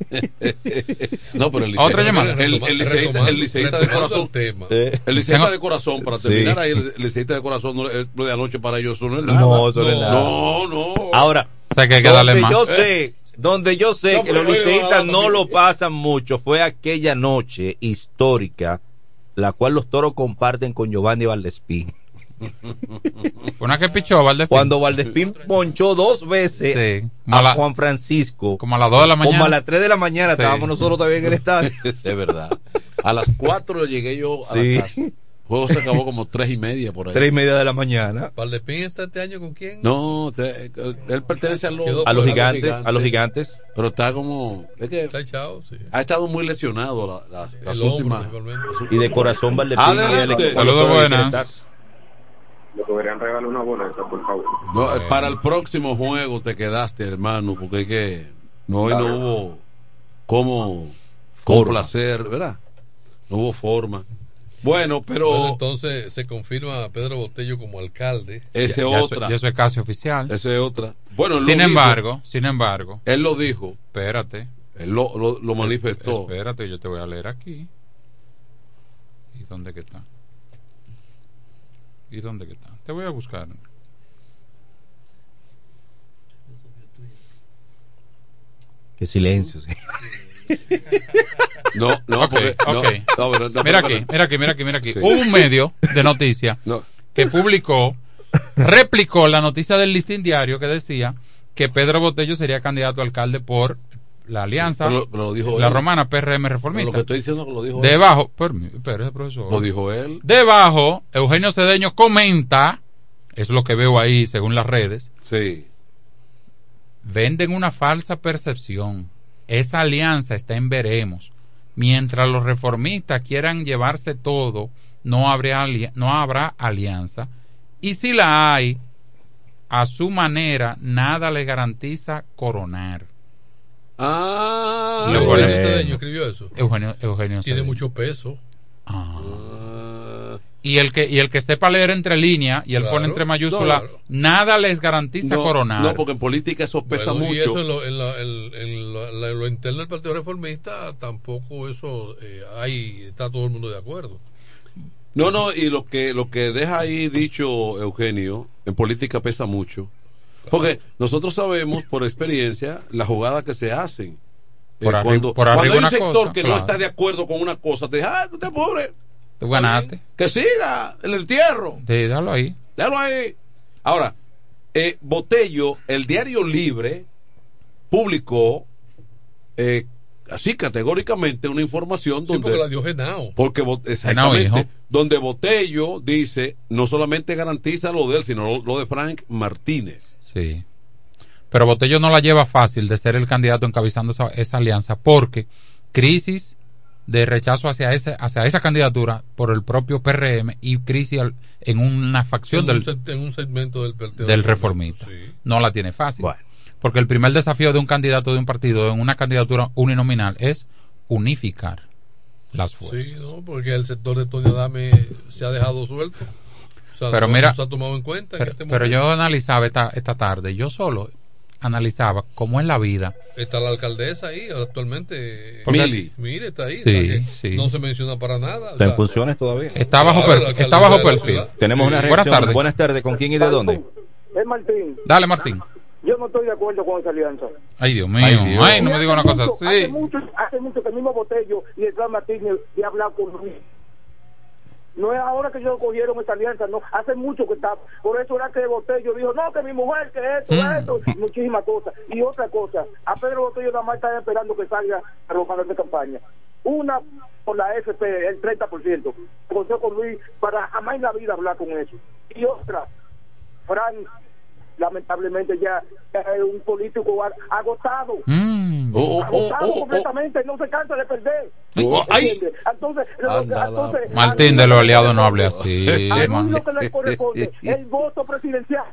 No, pero el Otra liceísta- llamada. El, el liceísta, el liceísta de corazón. el tema. Eh, El liceísta de corazón, para Sí. terminar ahí, el liceísta de corazón, no, eh, lo de anoche para ellos eso no es nada. no, eso no es No. nada. no, no. Ahora, O sea que hay que darle donde más. yo sé, donde yo sé No, que los liceístas no lo pasan mucho fue aquella noche histórica, la cual los toros comparten con Giovanni Valdespín. Una que pichó, Valdespín. Cuando Valdespín ponchó dos veces Sí. Como a, la- Juan Francisco, como a las 2 de la mañana. como a las 3 de la mañana Sí. estábamos nosotros todavía en el estadio. Es verdad. A las 4 llegué yo a Sí. la casa. El juego se acabó como tres y media por ahí. Tres y media de la mañana. ¿Valdespín está este año con quién? No, te- él pertenece a los, A los gigantes, a los gigantes. Pero está como. Es que Está echado, sí. ha estado muy lesionado la- las, las últimas. Y de corazón Valdespín. Adelante. y el equipo- Saludos, buenas. Le podrían regalar una boleta, por favor. No, para el próximo juego te quedaste, hermano, porque es que no, hoy no hubo cómo complacer, ¿verdad? No hubo forma. Bueno, pero Bueno, entonces se confirma a Pedro Botello como alcalde. ese Ya- otra. ya eso es casi oficial. Esa es otra. Bueno, sin lo dijo. embargo, sin embargo, él lo dijo, espérate. él lo, lo, lo manifestó. Espérate, yo te voy a leer aquí. ¿Y dónde que está? ¿Y dónde que está? Te voy a buscar. Qué silencio. sí. No, no, Ok, porque- no, ok. no, pero- no, Mira aquí, mira aquí, mira aquí, mira aquí. Sí. Hubo un medio de noticias No, que publicó, replicó la noticia del listín diario que decía que Pedro Botello sería candidato a alcalde por la alianza, pero, pero lo dijo la él. romana PRM Pero Lo reformista. que estoy diciendo que lo dijo él. Debajo, espérese, profesor. Lo dijo él. Debajo, Eugenio Cedeño comenta, es lo que veo ahí según las redes, Sí. venden una falsa percepción. Esa alianza está en veremos. Mientras los reformistas quieran llevarse todo, no habrá, no habrá alianza. Y si la hay, a su manera, nada le garantiza coronar. Ah, Eugenio Cedeño escribió eso. Eugenio, Eugenio Tiene Cedeño. mucho peso. Ah. Y el que y el que sepa leer entre líneas y él Claro. pone entre mayúsculas, No, claro. nada les garantiza no, coronar. no, porque en política eso pesa Bueno, mucho. Y eso en lo, en la- en- en lo- en lo interno del Partido Reformista tampoco eso eh, hay está todo el mundo de acuerdo. No, no, y lo que lo que deja ahí dicho Eugenio, en política pesa mucho. Porque nosotros sabemos por experiencia las jugadas que se hacen. Eh, Por arri- cuando, por cuando arriba hay un sector cosa, que no está de acuerdo con una cosa, te dice, ah, no te apures, Tú ganaste. que siga el entierro. Sí, déjalo ahí. Déjalo ahí. Ahora, eh, Botello, el diario Libre, publicó eh, así categóricamente una información Sí, donde porque la dio Genao. porque Bo- Genao, exactamente hijo. Donde Botello dice no solamente garantiza lo de él sino lo, lo de Frank Martínez Sí. Pero Botello no la lleva fácil de ser el candidato encabezando esa, esa alianza porque crisis de rechazo hacia ese, hacia esa candidatura por el propio PRM y crisis en una facción en, del, un, en un segmento del Partido del Reformista. reformista. No la tiene fácil. Porque el primer desafío de un candidato de un partido en una candidatura uninominal es unificar las fuerzas. Sí, no, porque el sector de Tony Adame se ha dejado suelto. O sea, Pero no- mira, no se ha tomado en cuenta. en pero, este pero yo analizaba esta, esta tarde, yo solo analizaba cómo es la vida. Está la alcaldesa ahí actualmente. Mili. Mili está ahí. Sí, sí. No se menciona para nada. ¿Está en funciones todavía? Está bajo, Claro, perfil, está bajo perfil. Tenemos una Buenas reacción. tardes. Buenas tardes. ¿Con quién y de dónde? Es Martín. Dale, Martín. Yo no estoy de acuerdo con esa alianza. Ay, Dios mío. Ay, no me diga una cosa Hace así. mucho, hace mucho que el mismo Botello y el Plan Martínez he hablado con Luis. No es ahora que ellos cogieron esta alianza, no, hace mucho que está. Por eso era que Botello dijo, no, que mi mujer, que esto, Mm. esto, muchísimas cosas. Y otra cosa, a Pedro Botello nada más está esperando que salga a los canales de campaña. Una por la FP, el 30%. Consejo con Luis para jamás en la vida hablar con eso. Y otra, Fran, lamentablemente ya es un político ag- agotado. Mm. Oh, oh, agotado oh, oh, completamente, no se cansa de perder. Oh. Entonces, entonces, Martín de los aliados no hable así. a man. lo que le corresponde el voto presidencial.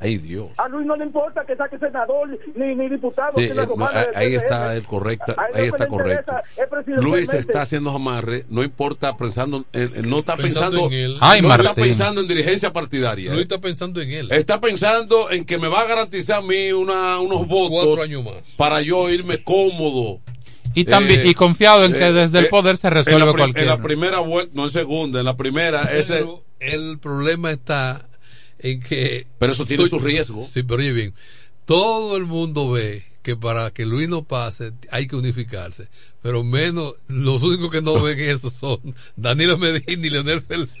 Ay Dios A Luis no le importa que saque senador ni, ni diputado. Sí, eh, romana ahí está el correcto A él lo ahí está correcto es. Luis está haciendo amarre no importa pensando en- en- no está Pensando pensando, en él. Ay, no está pensando en dirigencia partidaria Luis está pensando en él. está pensando en que me va a garantizar a mí una, unos votos Cuatro años más. para yo irme cómodo Y también Eh, y confiado en que eh, desde el eh, poder se resuelve cualquier. en la primera vuelta no en segunda en la primera ese Pero el problema está en que. Pero eso tiene su riesgo. Sí, pero oye bien. Todo el mundo ve que para que Luis no pase hay que unificarse. Pero menos, los únicos que no ven eso son Danilo Medina y Leonel Fernández.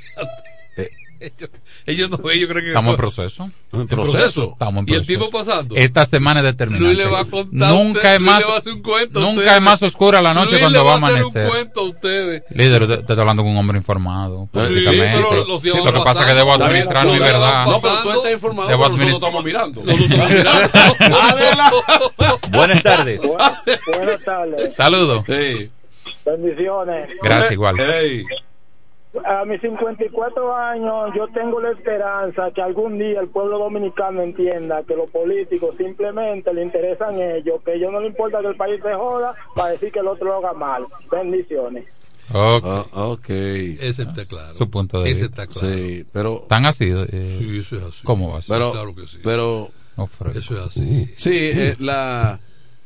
Ellos, ellos no ven, ellos creen que. Estamos en proceso. En ¿En proceso. Estamos en Y el proceso. tipo pasando. Esta semana es determinante. Luis le va a contar a Nunca usted- es Luis más le va a hacer un cuento a nunca es más oscura la noche Luis cuando va a amanecer. un cuento a ustedes. Líder, te, te estoy hablando con un hombre informado. Sí, políticamente. pero los días lo que pasa es que debo administrar mi verdad. no pero tú estás informado Debo pero nosotros administrar- estamos mirando Buenas tardes. Buenas tardes. Saludos. Sí. Bendiciones. Gracias, igual. Ey. A mis 54 años yo tengo la esperanza que algún día el pueblo dominicano entienda que los políticos simplemente le interesan ellos, que a ellos no le importa que el país se joda para decir que el otro lo haga mal. Bendiciones. Ok. Ah, ok. Ese está claro. Su punto de Ese vista. está claro. Sí, pero Tan así. eh, Sí, eso es así. ¿Cómo va a ser? pero Claro que sí. pero No. Eso es así. sí, eh, la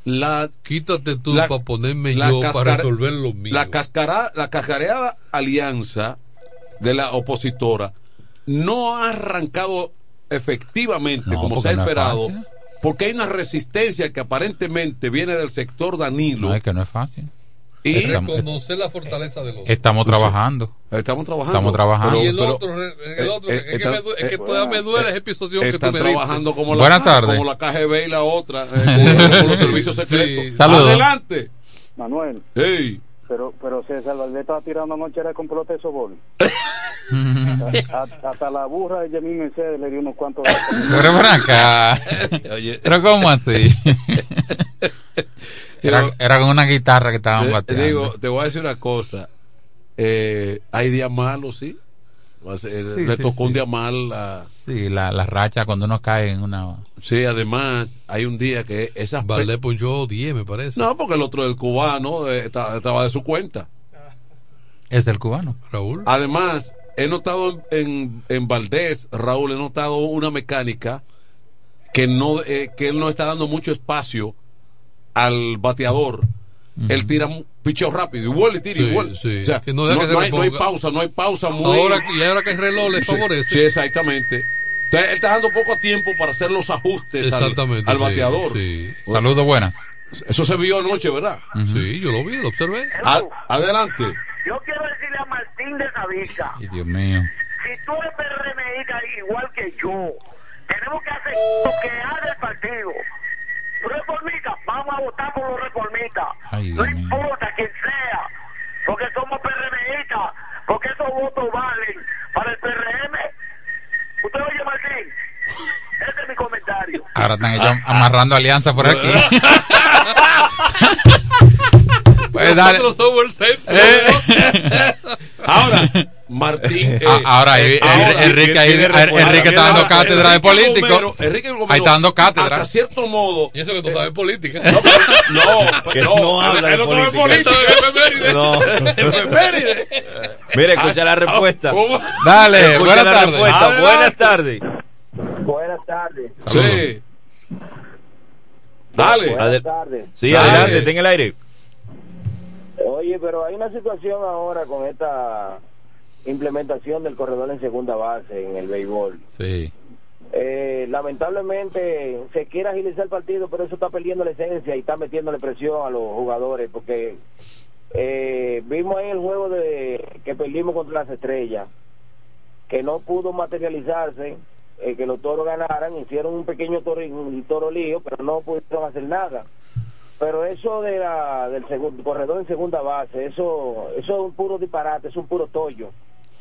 la Quítate tú La- para ponerme la yo para resolver lo mío. la cascara, la cascareada alianza de la opositora no ha arrancado efectivamente No, como se ha esperado porque hay una resistencia que aparentemente viene del sector Danilo No, es que no es fácil. Y Estamos- Reconocer la fortaleza del otro. Estamos trabajando. estamos trabajando Estamos trabajando. y el pero- otro, el otro eh, es, que están- me es que eh, todavía me duele esa episodio que tú me diste. trabajando como la, Buenas tardes. como la KGB y la otra eh, con, con los servicios secretos Sí. Saludos. adelante Manuel, Hey. pero pero César Valdés estaba tirando anoche era con pelota de sobol. hasta, hasta la burra de Yamil Mercedes le dio unos cuantos. Pero ven acá. Oye. Pero ¿cómo así? Era, era con una guitarra que estaban Te, bateando. digo, te voy a decir una cosa. Eh, hay días malos, sí. Ser- Sí, Le sí, tocó un día mal a. Sí, la, la racha cuando uno cae en una... Sí, además, hay un día que esas. Valdés ponchó 10, me parece. No, porque el otro del cubano eh, esta- estaba de su cuenta. Es el cubano. Raúl. Además, he notado en, en, en Valdés, Raúl, he notado una mecánica que no eh, que él no está dando mucho espacio al bateador. Él tira un picheo rápido y vuelve y tira Sí, vuelve. sí. O sea, Que no deja que no hay, no hay pausa, no hay pausa muy. Ahora, y ahora que el reloj le Sí, favorece. Sí, exactamente. Entonces, él está dando poco tiempo para hacer los ajustes al- al, sí, bateador. sí. Saludos, buenas. Eso se vio anoche, ¿verdad? Sí, yo lo vi, lo observé. Adelante. Yo quiero decirle a Martín de Sabica, Ay, Dios mío. si tú eres PRMista igual que yo, tenemos que hacer lo que haga el partido. Reformistas, vamos a votar por los reformistas. Ay, no importa quién sea, porque somos PRMistas, porque esos votos valen para el PRM. ¿Usted oye, Martín? Ese es mi comentario. Ahora están ellos amarrando alianza por aquí. pues dale. Nosotros somos el centro. Eh. Ahora, Martín. eh, Ah, ahora, eh, eh, ahora, Enrique ahí- Enrique respuesta. está dando cátedra de político. Enrique Gomero, Ahí está dando cátedra. Hasta cierto modo. Y eso que tú sabes política. No, Que no, no habla de no política. No. Efeméride. Mira, escucha la respuesta. ¿Cómo? Dale, buenas tardes. respuesta. Buenas tardes. Buenas tardes. Sí. Dale. Adel- tardes. Sí, adelante, ten el aire. Oye, pero hay una situación ahora con esta implementación del corredor en segunda base en el béisbol. Sí. Eh, lamentablemente se quiere agilizar el partido, pero eso está perdiendo la esencia y está metiéndole presión a los jugadores porque eh, vimos ahí el juego de que perdimos contra las estrellas, que no pudo materializarse, eh, que los toros ganaran, hicieron un pequeño toro, un toro lío, pero no pudieron hacer nada. Pero eso de la, del segundo, corredor en segunda base, eso, eso es un puro disparate, es un puro tollo.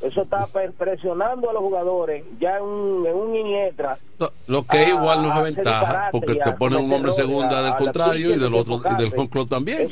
Eso está pre- presionando a los jugadores ya en un, en un inietra. No, Lo que igual no es ventaja, porque te ponen un hombre segunda del contrario y del otro y del club también.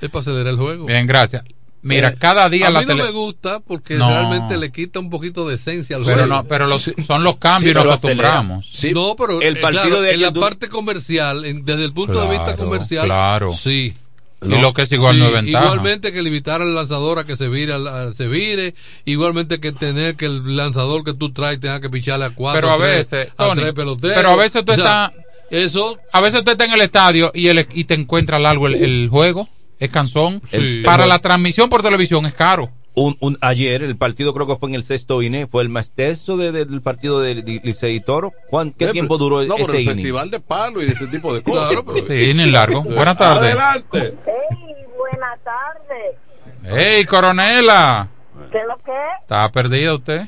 Es para ceder el juego. Bien, gracias. Mira, Eh, cada día a la mí tele... no me gusta porque No. realmente le quita un poquito de esencia al Pero juego. no, pero los, son los cambios Sí, y nos acostumbramos. Sí. No, pero El eh, partido claro, de en la parte comercial, en- desde el punto de vista comercial, claro. sí. Y lo que es igual Sí, no es ventaja. Igualmente que limitar al lanzador a que se vire, al- al- se vire, igualmente que tener que el lanzador que tú traes tenga que picharle a cuatro, Pero a tres- veces, a Tony, tres peloteros. pero a veces tú O sea, estás- Eso, A veces usted está en el estadio y, el, y te encuentra largo el, el juego, es cansón. Sí. Para la transmisión por televisión es caro. Un, un, ayer el partido creo que fue en el sexto inning, fue el más tenso de- del partido de, de Licey y Toro. Juan, ¿qué tiempo pero- duró No, pero ese el festival de palo y de ese tipo de cosas. Claro, pero- Sí, inning largo. Buenas tardes. Adelante. Hey, buenas tardes. Hey, coronela. ¿Qué es lo que es? ¿Estaba perdida usted?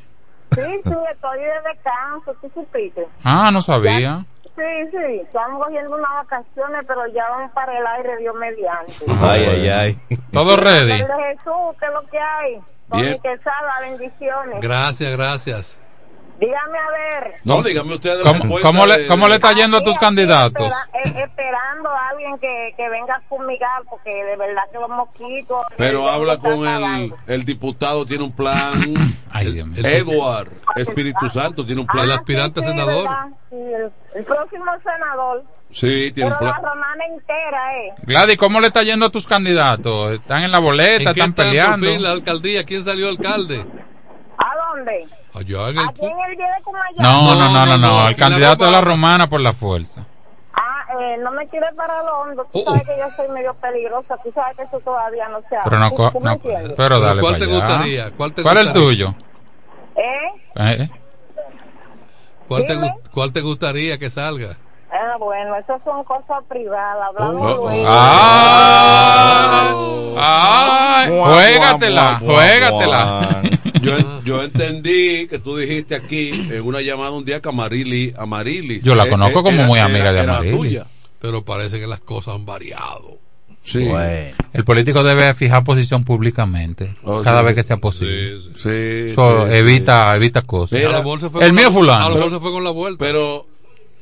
Sí, sí, estoy de descanso, ¿tú supiste? Ah, no sabía. Sí, sí, estamos cogiendo unas vacaciones, pero ya vamos para el aire, Dios mediante. Ay, ay, ay. Todo ready. Padre Jesús, ¿qué es lo que hay? Con Bien. mi quesada, bendiciones. gracias, gracias. Dígame a ver. No, dígame usted de la ¿Cómo, cómo le, de- cómo le está yendo a tus candidatos? espera- eh, esperando a alguien que, que venga a fumigar, porque de verdad que los mosquitos. Pero eh, habla están con el, el diputado, tiene un plan. Ay, Dios mío. Edward, Espíritu Santo, tiene un El plan. aspirante Ah, sí, sí, senador. Sí, el, el próximo senador. Sí, tiene Pero un la plan. romana entera, ¿eh? Gladys, ¿cómo le está yendo a tus candidatos? ¿Están en la ¿En boleta? qué ¿Están está en peleando? fin la alcaldía? ¿Quién salió alcalde? ¿A dónde? Allá en el... Aquí en el día de Cumayán. No, no, no, no, no. no, El candidato de la Romana. por la fuerza. Ah, eh, no me quieres para lo hondo. Tú Oh, sabes oh. que yo soy medio peligrosa. Tú sabes que eso todavía no se ha. Pero no, ¿Tú- co- tú me no pero dale ¿Cuál para te allá. gustaría? ¿Cuál te es el tuyo? ¿Eh? Eh, ¿Cuál te, ¿Cuál te gustaría que salga? Ah, bueno, esas son cosas privadas. Hablamos Oh. ¡Ah! Guau, Juégatela, juégatela. Yo, entendí que tú dijiste aquí en una llamada un día que Amarili, Amarilis. Yo la eh, conozco como era- muy amiga era- de tuya. Pero parece que las cosas han variado. Sí. Bueno. El político debe fijar posición públicamente Oh, cada sí. vez que sea posible. Sí, sí. Sí, Eso sí, evita, evita cosas. Mira, el mío la- fulano. A lo mejor se fue con la vuelta. Pero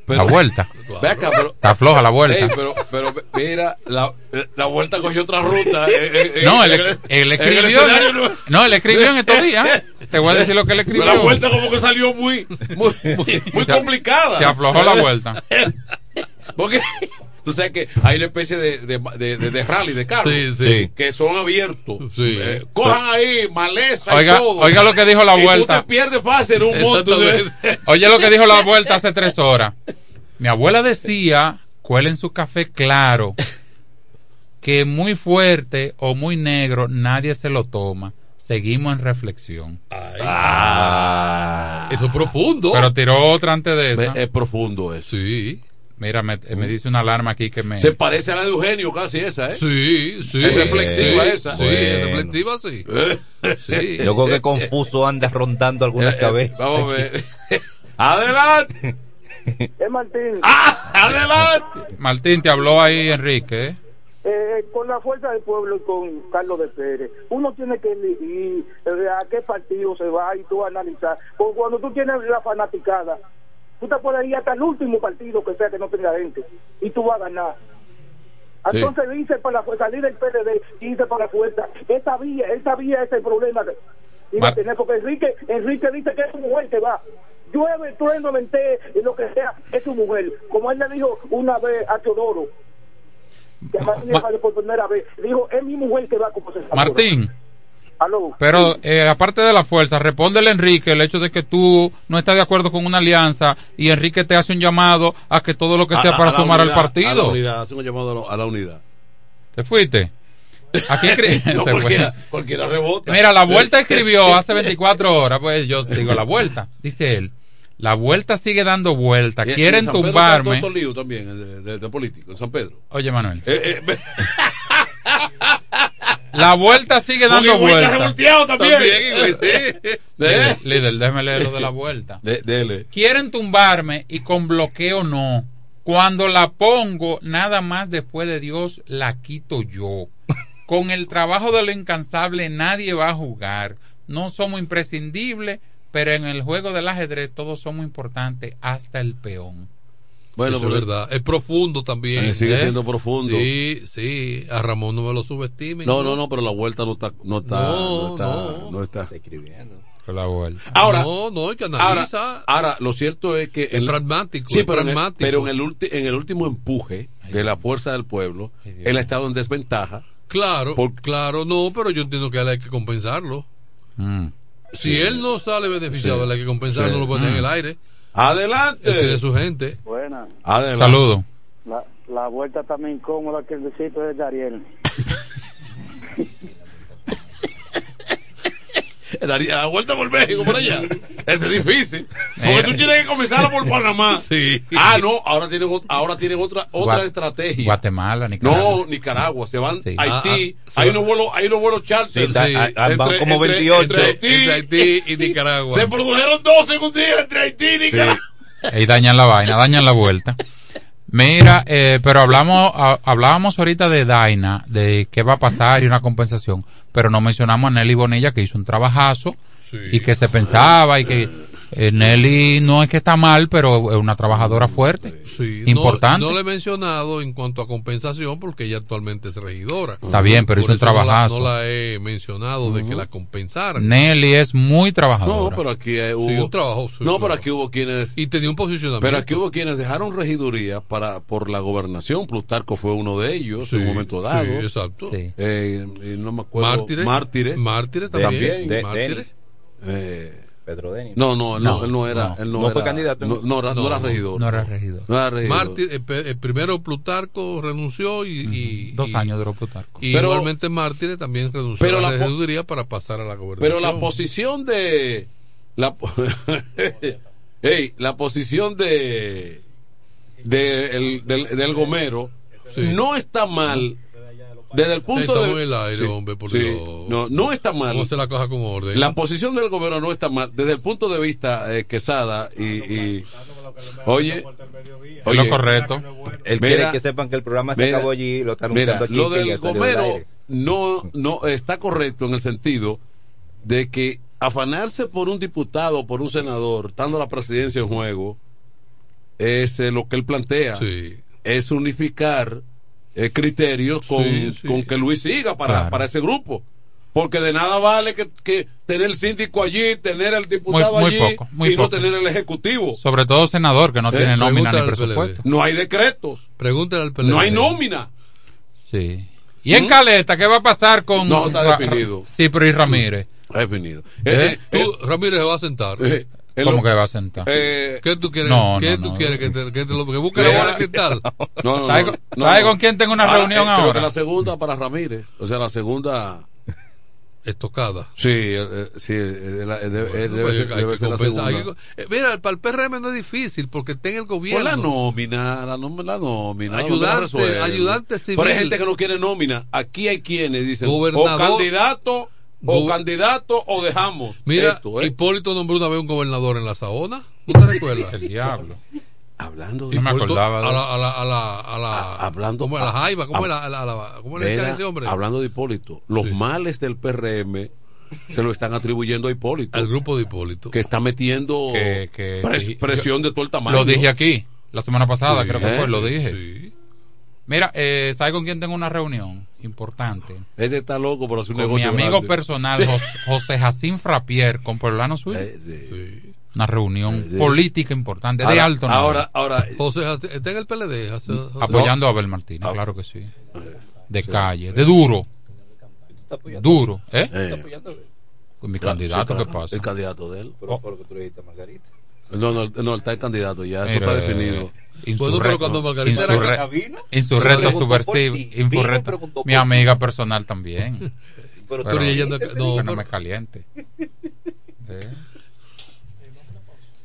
la vuelta. Pero, Está floja la vuelta. Ey, pero, pero mira, la, la vuelta cogió otra ruta. eh, eh, No, eh, él, en él el escribió. no- No, él escribió en estos días. Te voy a decir lo que él escribió. La vuelta como que salió muy, muy, muy, muy Se- complicada. se aflojó la vuelta. Porque tú sabes que hay una especie de, de, de, de- de rally de carros Sí, sí. que son abiertos. Sí. Eh, cojan ahí maleza Oiga- y todo. oiga lo que dijo la Y vuelta. Tú te pierdes fácil un monto de... Oye lo que dijo la vuelta hace tres horas. Mi abuela decía, cuelen su café claro, que muy fuerte o muy negro nadie se lo toma. Seguimos en reflexión. Ah. Eso es profundo. Pero tiró otra antes de esa. Es profundo eso. Sí. Mira, me, me dice una alarma aquí que me... Se parece a la de Eugenio casi esa, ¿eh? Sí, sí. Es reflexiva Sí, esa. Sí, Bueno. es reflexiva, sí. Sí. Yo creo que confuso anda rondando algunas Eh, eh, cabezas. Vamos a ver. Adelante. Es Martín. Ah, adelante. Martín, te habló ahí Enrique. ¿eh? Eh, con la fuerza del pueblo y con Carlos de Pérez, uno tiene que elegir eh, a qué partido se va y tú analizar. Porque cuando tú tienes la fanaticada, tú te puedes ir hasta el último partido que sea que no tenga gente y tú vas a ganar. Sí. Entonces dice para salir del PLD y dice para la fuerza. Esa vía, esa vía es el problema que Mar- tener, porque Enrique, Enrique dice que es su mujer que va. Llueve, trueno, vente, y lo que sea, es su mujer. Como él le dijo una vez a Teodoro, que además por primera vez, dijo, es mi mujer que va como se Martín, Aló. pero eh, aparte de la fuerza, respóndele a Enrique el hecho de que tú no estás de acuerdo con una alianza y Enrique te hace un llamado a que todo lo que sea A- a para sumar al unidad, A la partido. unidad, hace un llamado a la, a la unidad. ¿Te fuiste? Aquí escri- No, se fue. cualquiera, cualquiera rebota. Mira, la vuelta escribió hace 24 horas, pues yo digo la vuelta. Dice él, la vuelta sigue dando vuelta. Quieren en San Pedro tumbarme. lío también, de, de- de político, en San Pedro. Oye, Manuel. Eh, eh, La vuelta sigue dando Igüey está vuelta. revolteado también. Sí. Líder, líder, déjeme leer lo de la vuelta. de- dele. Quieren tumbarme y con bloqueo no. Cuando la pongo, nada más después de Dios la quito yo. Con el trabajo de lo incansable nadie va a jugar. No somos imprescindibles, pero en el juego del ajedrez todos somos importantes, hasta el peón. Bueno, Eso es verdad. Es profundo también. Eh, sigue ¿eh? siendo profundo. Sí, sí. A Ramón no me lo subestimen. No, no, no, pero la vuelta no está, no está, no, No, está, no. no está. Fue la vuelta. Ahora, No, no, hay que ahora, analizar. ahora, lo cierto es que Es el- pragmático, sí, es pero, en el, pragmático. pero en el ulti- en el último empuje de la fuerza del pueblo, él ha estado en desventaja. Claro, Por- claro, no, pero yo entiendo que a él hay que compensarlo. Mm. Si él no sale beneficiado, Sí. él hay que compensarlo, Sí. no lo pone en Mm. el aire. Adelante. tiene su gente. Buena. Adelante. Saludos. La, la vuelta más incómoda que el besito de Dariel. Daría la vuelta por México, por allá. Ese es difícil. Porque tú tienes que comenzarlo por Panamá. Sí. Ah, no, ahora tienen, ahora tienen otra, otra Gua- estrategia. Guatemala, Nicaragua. No, Nicaragua, se van Sí. a Haití, Ah, ah, hay unos vuelos, hay unos vuelos charter. Sí, ah, van como 28. Entre, Haití, Entre Haití y Nicaragua. se produjeron dos en un día entre Haití y Nicaragua. Ahí dañan la vaina, dañan la vuelta. Mira, eh, pero hablamos, a- hablábamos ahorita de Daina, de qué va a pasar y una compensación, pero no mencionamos a Nelly Bonilla que hizo un trabajazo Sí. y que se pensaba y que eh, Nelly no es que está mal, pero es una trabajadora fuerte, Sí, no- importante. No, le he mencionado en cuanto a compensación porque ella actualmente es regidora. Está bien, pero hizo un no la- trabajazo. No la, he mencionado de que la compensaran. Nelly es muy No, trabajadora. pero aquí eh, hubo. Sí, un trabajo. sí, no, pero aquí hubo quienes. Y tenía un posicionamiento. Pero aquí hubo quienes dejaron regiduría para por la gobernación. Plutarco fue uno de ellos Sí, en un momento dado. Sí, exacto. Sí. Eh, y no me acuerdo. Mártires. Mártires. Mártires De- también. de- Mártires. Eh, Pedro Denis. no, no, él no, No, él no era. no. él no, No fue candidato. No, no era, no No, era regidor. No era regidor. No era regidor. Mártir- eh, pe- eh, primero Plutarco renunció y, y- Dos años duró Plutarco. Y Pero- igualmente Mártires también renunció pero a la regiduría para pasar a la gobernación. Pero la posición de. La, po- Ey, la posición de. de el- del, del Gomero Sí. no está mal desde el punto Estamos de en el aire, hombre, por sí. Dios. no, no está mal la cosa con orden. la posición del gobierno no está mal desde el punto de vista eh, Quesada y, y- oye Es lo correcto. Él Mira, quiere que sepan que el programa se mira, acabó allí y lo están Mira, aquí. lo del aire. no, no está correcto en el sentido de que afanarse por un diputado o por un senador, estando la presidencia en juego, es eh, lo que él plantea. Es unificar eh, criterios con, Sí, sí. con que Luis siga para, Claro. para ese grupo. Porque de nada vale que, que tener el síndico allí, tener el diputado Muy- muy allí poco, muy y no tener el ejecutivo. Sobre todo senador que no Eh, tiene nómina ni al presupuesto. No hay decretos. Pregúntale al PLD. No hay nómina. Sí. ¿Y en Caleta qué va a pasar con... No, está definido. Sí, pero ¿y Ramírez? Está definido. ¿Eh? Tú, Ramírez se va a sentar. ¿Cómo que va a sentar? eh, ¿Qué tú quieres? No, ¿Qué no, tú no. quieres que te, que te lo que busque la bola de cristal? No, no, ¿Sabe no, con- quién tengo una Ahora, reunión eh, creo ahora? que la segunda para Ramírez. O sea, la segunda. Estocada. Sí, sí, eh, la- eh, debe, debe Pues, ser, la compensar, hay segunda. que- eh, mira, para el PRM no es difícil porque está en el gobierno. la nómina, la nómina, la nómina. la Ayudante- ayudante civil. Pero hay gente que no quiere nómina. Aquí hay quienes dicen, Gobernador- o candidato, o Go- candidato, o dejamos. Mira, esto, ¿eh? Hipólito nombró una vez un gobernador en la Saona. ¿No te recuerdas? El diablo. Hablando No me Hipólito acordaba de a la, a la, a la, a la, Ah, hablando- ¿cómo es la jaiba? ¿Cómo, ah, es la, a la- a la- ¿cómo le ese hombre? Hablando de Hipólito, los males del PRM se lo están atribuyendo a Hipólito. Al grupo de Hipólito. Que está metiendo Que- que- pres- sí. presión de todo el tamaño. Lo dije aquí, la semana pasada, Sí, creo que ¿eh? fue, lo dije. Sí. Mira, eh, ¿sabe con quién tengo una reunión importante? Este está loco por hacer un Con mi amigo grande. personal, Jos- José Jacín Frapier, con Pueblano Suyo. Eh, sí. Una reunión Sí. política importante, de Ahora- alto nivel. Ahora, ahora, José, está en el PLD. José- José- apoyando a Abel Martínez, claro que sí. De calle, de duro. Duro, ¿eh? eh, Con mi claro, candidato, sí, ¿qué claro, pasa? El candidato de él. Oh. No, no, no, está el candidato ya, eso está definido. Insurrecto subversivo, insurrecto. Mi amiga personal también. Pero, Pero, que no, no me caliente. Eh.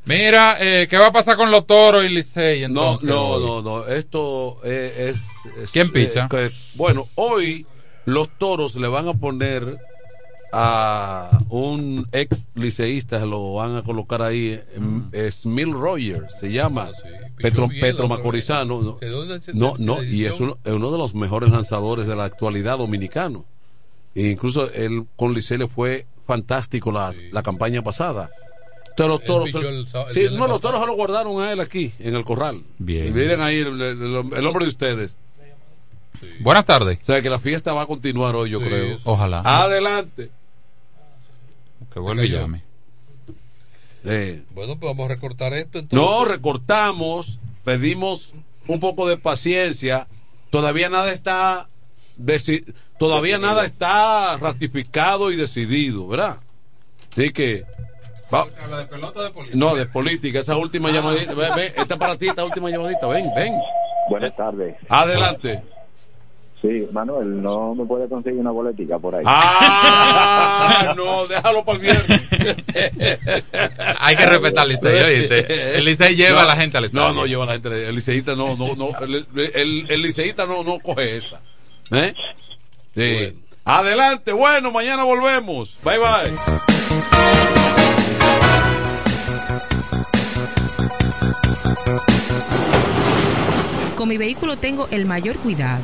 Mira, eh, ¿qué va a pasar con los toros y Licey No, no, no, no, esto eh, es, es- ¿Quién picha? eh, que- bueno, hoy los toros le van a poner a un ex liceísta, se lo van a colocar ahí, em, es Mil Rogers, se llama, Ah, sí. Petro, Petro Macorizano. No, no, y es uno, es uno de los mejores lanzadores de la actualidad dominicano. E incluso él con Licey le fue fantástico la, la campaña pasada. Entonces los toros, el el sí, no, los toros se lo guardaron a él aquí, en el corral. Bien. Y miren ahí el, el- el hombre de ustedes. Buenas tardes. O sea que la fiesta va a continuar hoy, yo Sí, creo. sí. Ojalá. Adelante. que vuelva y llame. Eh, Bueno, pues vamos a recortar esto entonces. no, recortamos, pedimos un poco de paciencia. Todavía nada está todavía nada está ratificado y decidido, ¿verdad? Así que va- de pelota de política. no de política, esa última llamadita, ven, ven, esta para ti, esta última llamadita, ven, ven. Buenas tardes. Adelante. Sí, Manuel, ¿no me puede conseguir una boletica por ahí? Ah, no, déjalo para el viernes. Hay que respetar al Licey, ¿oíste? El Licey lleva a la gente al estadio. No, no lleva a la gente. El liceísta no, no, no. El, el, el liceísta no, no coge esa. ¿Eh? Sí. Adelante, bueno, mañana volvemos. Bye bye. Con mi vehículo tengo el mayor cuidado.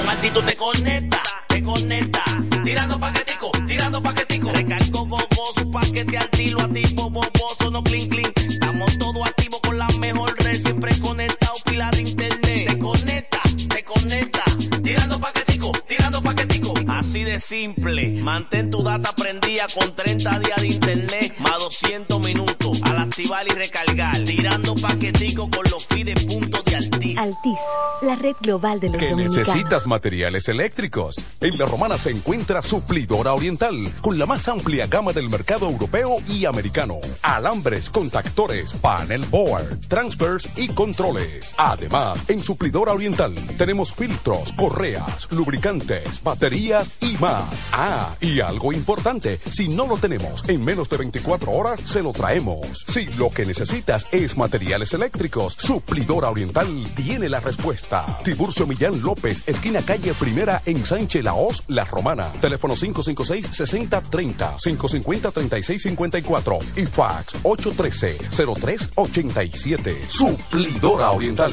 Con te conecta, te conecta. Tirando paquetico, tirando paquetico. Recargo gogoso, paquete al tiro, activo, boboso, no clean clean. Estamos todos activos con la mejor red, siempre conectado, pila de internet. Te conecta, te conecta. Tirando paquetico, tirando paquetico. Así de simple, mantén tu data prendida con 30 días de internet, más 200 minutos al activar y recargar. Tirando paquetico con los fides puntos de Altis. Altis, la red global de los que dominicanos. necesitas materiales eléctricos. En La Romana se encuentra Suplidora Oriental, con la más amplia gama del mercado europeo y americano. Alambres, contactores, panel board, transfers y controles. Además, en Suplidora Oriental tenemos filtros, correas, lubricantes, baterías y más. Ah, y algo importante, si no lo tenemos en menos de 24 horas, se lo traemos. Si lo que necesitas es materiales eléctricos, Suplidora Oriental tiene la respuesta. Tiburcio Millán López, esquina calle Primera en Sánchez Laos, La Romana. Teléfono 556-6030, 550-3654 y fax 813-0387. Suplidora Oriental.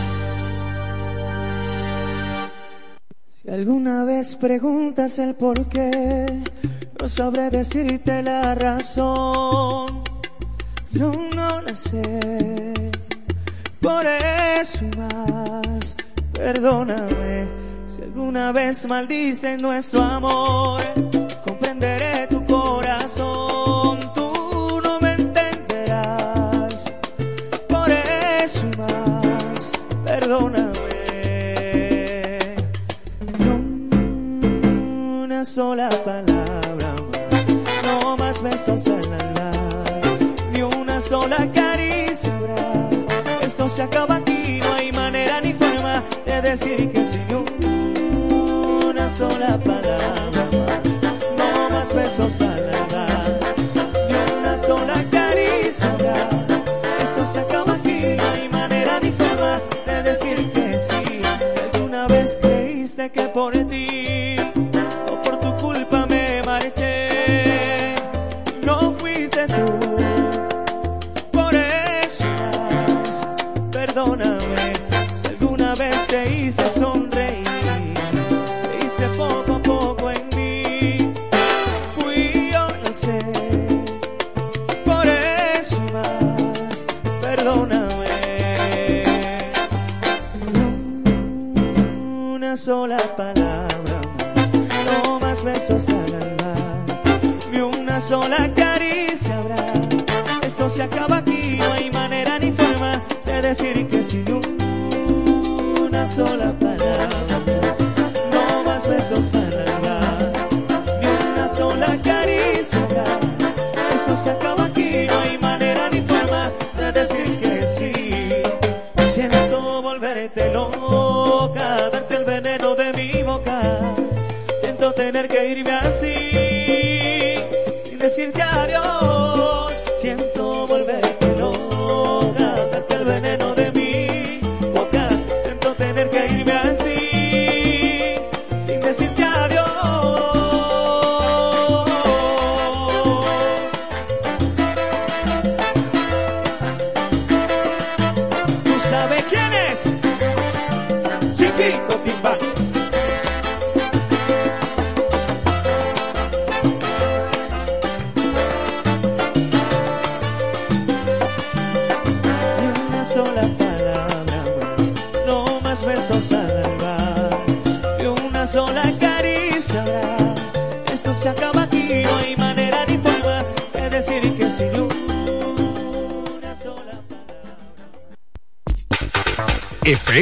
Alguna vez preguntas el por qué, no sabré decirte la razón. No, no la sé. Por eso más, perdóname. Si alguna vez maldicen nuestro amor, sola palabra más, no más besos al alma, ni una sola caricia habrá. Esto se acaba aquí, no hay manera ni forma de decir que sin una sola palabra más, no más besos al alma, sola caricia habrá. Esto se acaba aquí, no hay manera ni forma de decir que sin una sola palabra,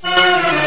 Thank you.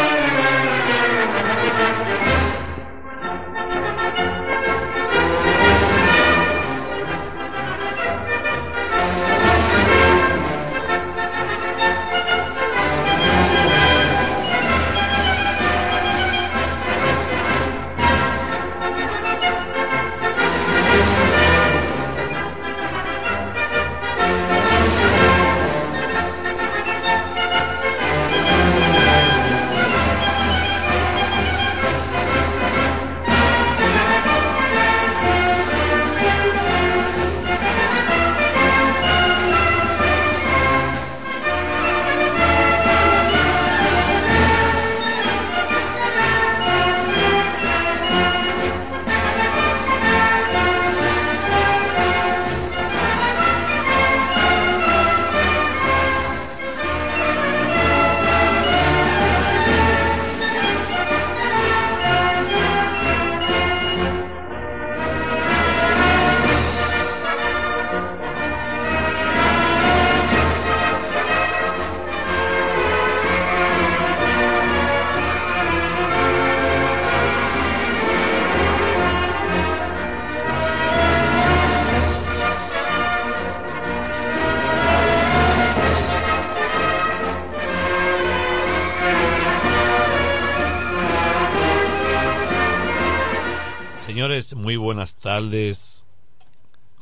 Tardes,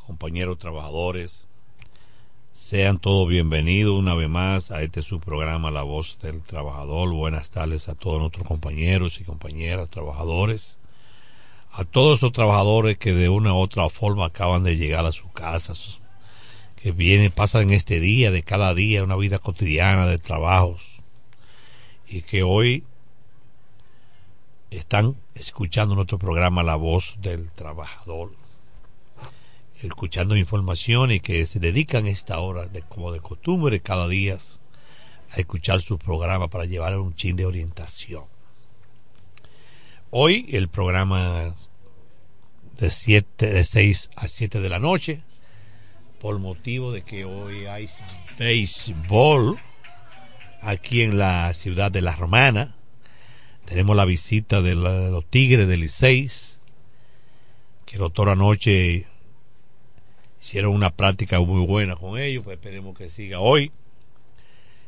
compañeros trabajadores. Sean todos bienvenidos una vez más a este su programa La Voz del Trabajador. Buenas tardes a todos nuestros compañeros y compañeras trabajadores. A todos esos trabajadores que de una u otra forma acaban de llegar a sus casas, que vienen, pasan este día, de cada día, una vida cotidiana de trabajos, y que hoy están escuchando nuestro programa La Voz del Trabajador, escuchando información y que se dedican esta hora, como de costumbre, cada día a escuchar su programa para llevar un chin de orientación. Hoy el programa de siete, de 6 a 7 de la noche, por motivo de que hoy hay béisbol aquí en la ciudad de La Romana. Tenemos la visita de, los Tigres del Liceis, que el doctor anoche hicieron una práctica muy buena con ellos, pues esperemos que siga hoy.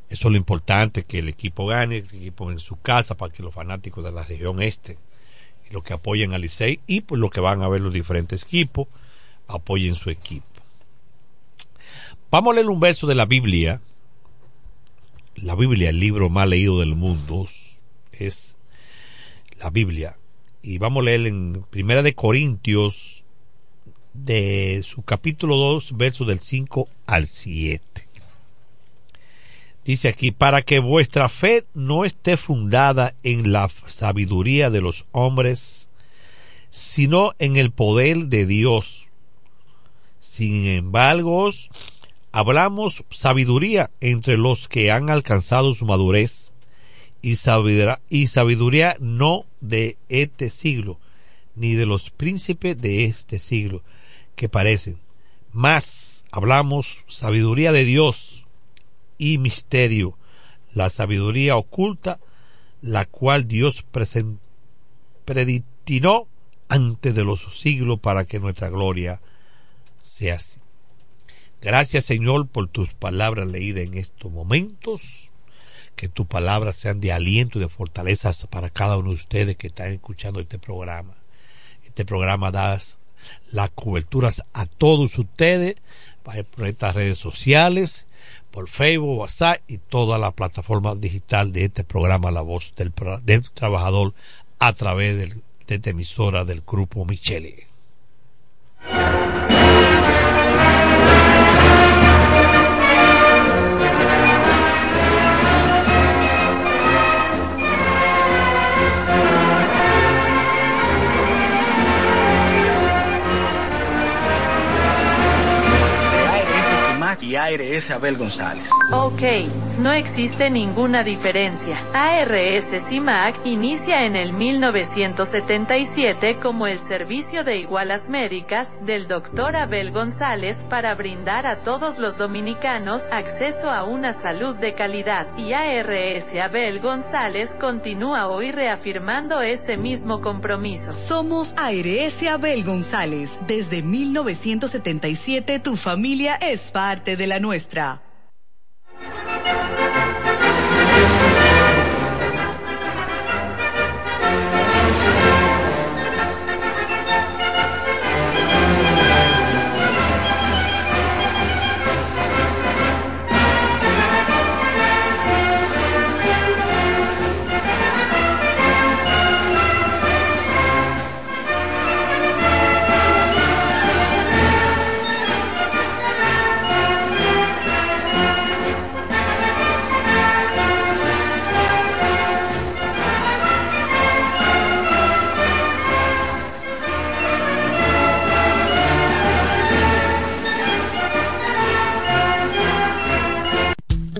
Eso es lo importante, que el equipo gane, el equipo en su casa, para que los fanáticos de la región este, y los que apoyen al Licey, y pues los que van a ver los diferentes equipos, apoyen su equipo. Vamos a leer un verso de la Biblia. La Biblia, el libro más leído del mundo, es la Biblia. Y vamos a leer en Primera de Corintios, de su capítulo 2, versos del 5 al 7. Dice aquí, para que vuestra fe no esté fundada en la sabiduría de los hombres, sino en el poder de Dios. Sin embargo, hablamos sabiduría entre los que han alcanzado su madurez y sabiduría, y sabiduría no de este siglo, ni de los príncipes de este siglo, que parecen. Más hablamos sabiduría de Dios y misterio, la sabiduría oculta, la cual Dios predestinó antes de los siglos para que nuestra gloria sea así. Gracias Señor por tus palabras leídas en estos momentos. Que tus palabras sean de aliento y de fortaleza para cada uno de ustedes que están escuchando este programa. Este programa da las coberturas a todos ustedes por estas redes sociales, por Facebook, WhatsApp y toda la plataforma digital de este programa La Voz del, del Trabajador a través de esta emisora del Grupo Michele. Y ARS Abel González. Ok, no existe ninguna diferencia. ARS CIMAC inicia en el 1977 como el servicio de igualas médicas del doctor Abel González para brindar a todos los dominicanos acceso a una salud de calidad. Y ARS Abel González continúa hoy reafirmando ese mismo compromiso. Somos ARS Abel González. Desde 1977 tu familia es parte de la nuestra.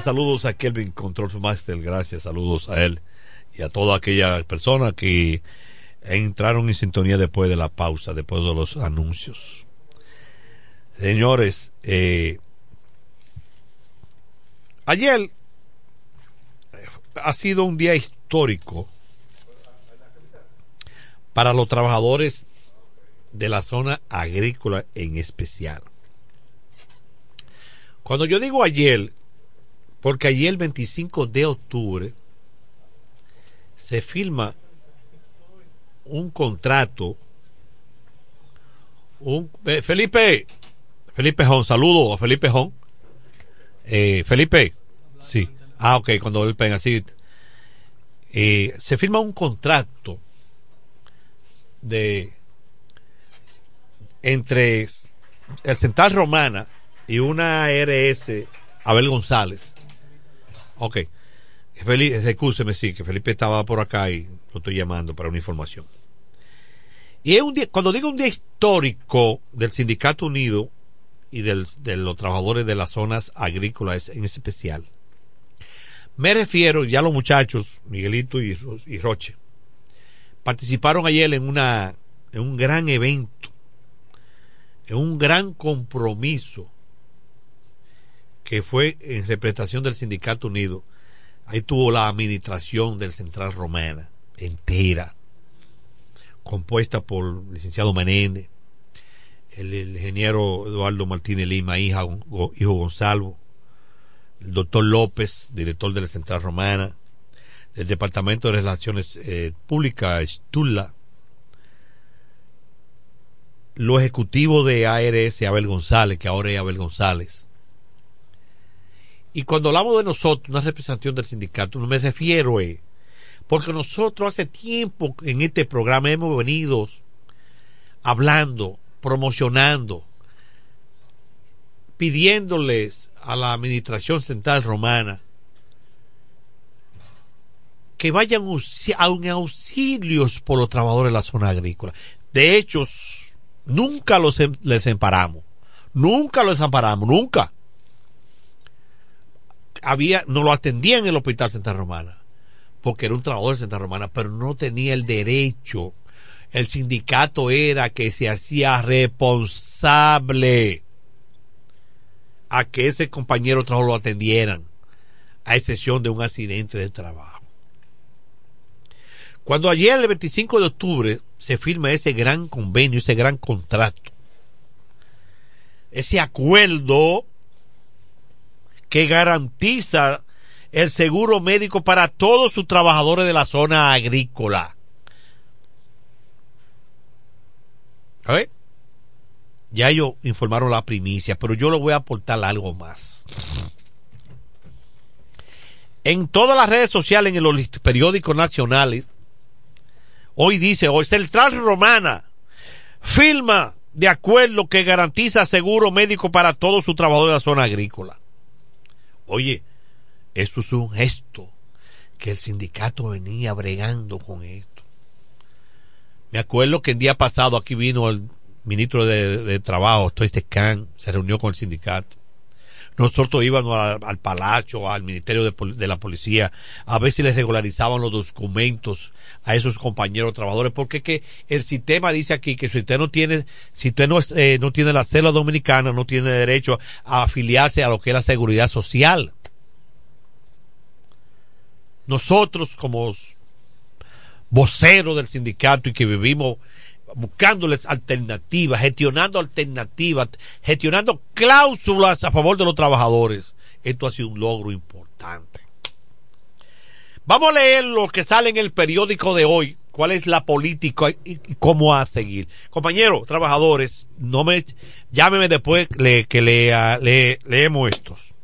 Saludos a Kelvin Control Master, gracias, saludos a él y a toda aquella persona que entraron en sintonía después de la pausa, después de los anuncios. Señores, eh, ayer ha sido un día histórico para los trabajadores de la zona agrícola en especial. Cuando yo digo ayer, porque ayer el 25 de octubre se firma un contrato. Un, eh, Felipe, Felipe Jón, saludo a Felipe Jón. Eh, Felipe, sí. Ah, ok, cuando él pega así. Se firma un contrato de entre el Central Romana y una ARS Abel González. Ok. Felipe, excúseme, sí, que Felipe estaba por acá y lo estoy llamando para una información. Y es un día, cuando digo un día histórico del Sindicato Unido y del, de los trabajadores de las zonas agrícolas en especial, me refiero, ya los muchachos, Miguelito y, y Roche, participaron ayer en, una, en un gran evento, en un gran compromiso que fue en representación del Sindicato Unido Ahí tuvo la administración del Central Romana entera, compuesta por el licenciado Menéndez, el, ingeniero Eduardo Martínez Lima, hija, hijo Gonzalo, el doctor López, director de la Central Romana, el Departamento de Relaciones eh, Públicas, Estula, los ejecutivos de ARS, Abel González, que ahora es Abel González, y cuando hablamos de nosotros, una representación del sindicato, no me refiero, eh, porque nosotros hace tiempo en este programa hemos venido hablando, promocionando, pidiéndoles a la Administración Central Romana que vayan a auxilios por los trabajadores de la zona agrícola. De hecho, nunca los em, les amparamos, nunca los amparamos, nunca había, no lo atendía en el hospital Santa Romana, porque era un trabajador de Santa Romana, pero no tenía el derecho. El sindicato era que se hacía responsable a que ese compañero trabajo lo atendieran, a excepción de un accidente de trabajo. Cuando ayer, el 25 de octubre, se firma ese gran convenio, ese gran contrato, ese acuerdo que garantiza el seguro médico para todos sus trabajadores de la zona agrícola. ¿Eh? Ya ellos informaron la primicia, pero yo le voy a aportar algo más. En todas las redes sociales, en los periódicos nacionales, hoy dice, hoy Central Romana firma de acuerdo que garantiza seguro médico para todos sus trabajadores de la zona agrícola. Oye, eso es un gesto que el sindicato venía bregando con esto. Me acuerdo que el día pasado aquí vino el ministro de, Trabajo, Toiste Khan, se reunió con el sindicato. Nosotros íbamos al, palacio, al ministerio de, la policía, a ver si les regularizaban los documentos a esos compañeros trabajadores, porque que el sistema dice aquí que si usted no tiene, si usted no, eh, no tiene la célula dominicana, no tiene derecho a afiliarse a lo que es la seguridad social. Nosotros como voceros del sindicato y que vivimos buscándoles alternativas, gestionando alternativas, gestionando cláusulas a favor de los trabajadores. Esto ha sido un logro importante. Vamos a leer lo que sale en el periódico de hoy, cuál es la política y, cómo a seguir. Compañeros, trabajadores, no me llámeme después que le, leemos estos.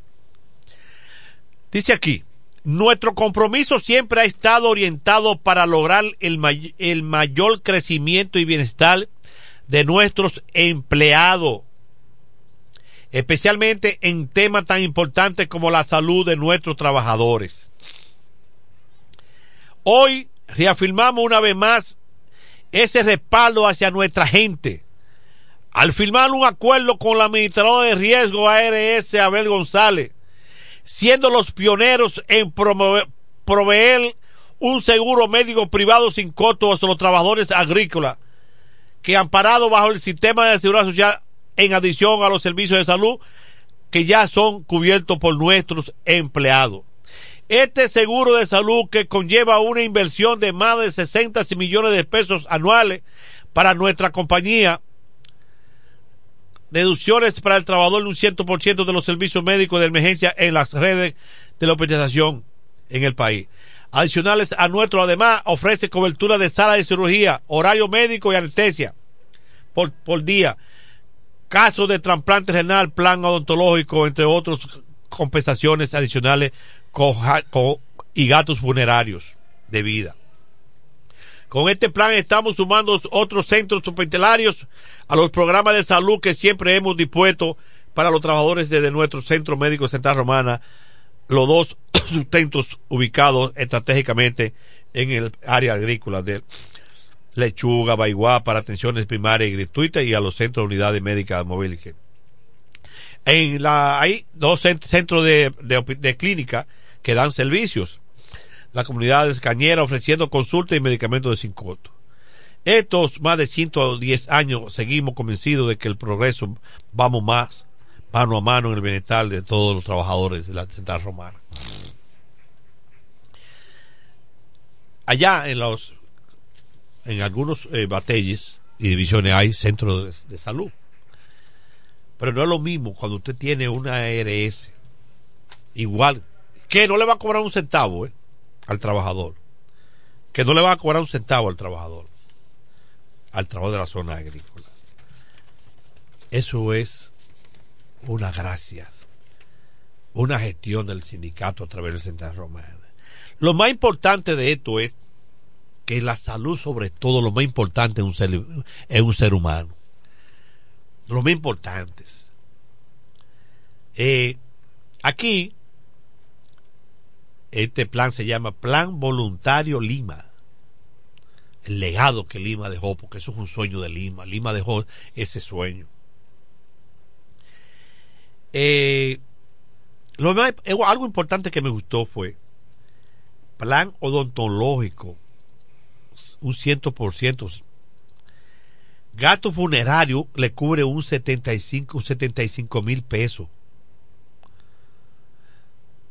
Dice aquí, nuestro compromiso siempre ha estado orientado para lograr el, mayor crecimiento y bienestar de nuestros empleados, especialmente en temas tan importantes como la salud de nuestros trabajadores. Hoy reafirmamos una vez más ese respaldo hacia nuestra gente. Al firmar un acuerdo con la administradora de riesgo ARS Abel González, siendo los pioneros en proveer, un seguro médico privado sin costo a los trabajadores agrícolas que han parado bajo el sistema de seguridad social en adición a los servicios de salud que ya son cubiertos por nuestros empleados. Este seguro de salud que conlleva una inversión de más de 60 millones de pesos anuales para nuestra compañía, deducciones para el trabajador de un 100% de los servicios médicos de emergencia en las redes de la hospitalización en el país. Adicionales a nuestro, además, ofrece cobertura de sala de cirugía, horario médico y anestesia por, por día, casos de trasplante renal, plan odontológico, entre otros compensaciones adicionales y gastos funerarios de vida. Con este plan estamos sumando otros centros hospitalarios a los programas de salud que siempre hemos dispuesto para los trabajadores desde nuestro Centro Médico Central Romana, los dos sustentos ubicados estratégicamente en el área agrícola de Lechuga, Baiguá, para atenciones primarias y gratuitas y a los centros de unidades médicas móviles. En hay dos centros de clínica que dan servicios la comunidad de Cañera ofreciendo consultas y medicamentos de sin costo. Estos más de 110 años seguimos convencidos de que el progreso vamos más mano a mano en el bienestar de todos los trabajadores de la central romana. Allá en los en algunos eh, batalles y divisiones hay centros de, de, salud. Pero no es lo mismo cuando usted tiene una ARS igual que no le va a cobrar un centavo, ¿eh? Al trabajador, que no le va a cobrar un centavo al trabajador, al trabajador de la zona agrícola. Eso es una gracias, una gestión del sindicato a través del Central Romana. Lo más importante de esto es que la salud, sobre todo, lo más importante es un ser, es un ser humano. Lo más importante. Eh, aquí este plan se llama Plan Voluntario Lima. El legado que Lima dejó, porque eso es un sueño de Lima. Lima dejó ese sueño. Eh, lo más, algo importante que me gustó fue plan odontológico, un ciento por ciento. Gasto funerario le cubre un 75, un 75 mil pesos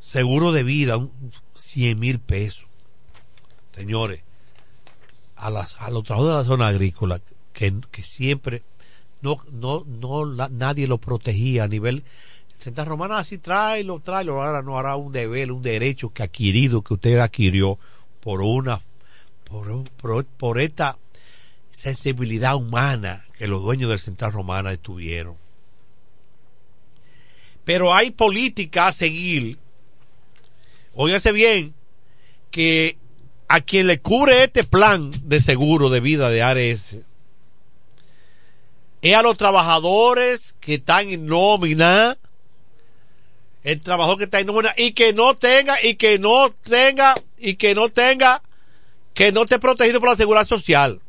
seguro de vida, un 100 mil pesos. Señores, a, las, a los trabajadores de la zona agrícola, que, que siempre no, no, no nadie lo protegía a nivel. Central Romana así tráelo, tráelo, ahora no hará un deber, un derecho que adquirido, que usted adquirió por una, por, por, por esta sensibilidad humana que los dueños del Central Romana estuvieron. Pero hay política a seguir óigase bien, que a quien le cubre este plan de seguro de vida de ARS es a los trabajadores que están en nómina, el trabajador que está en nómina y que no tenga, y que no tenga, y que no tenga, que no esté protegido por la seguridad social.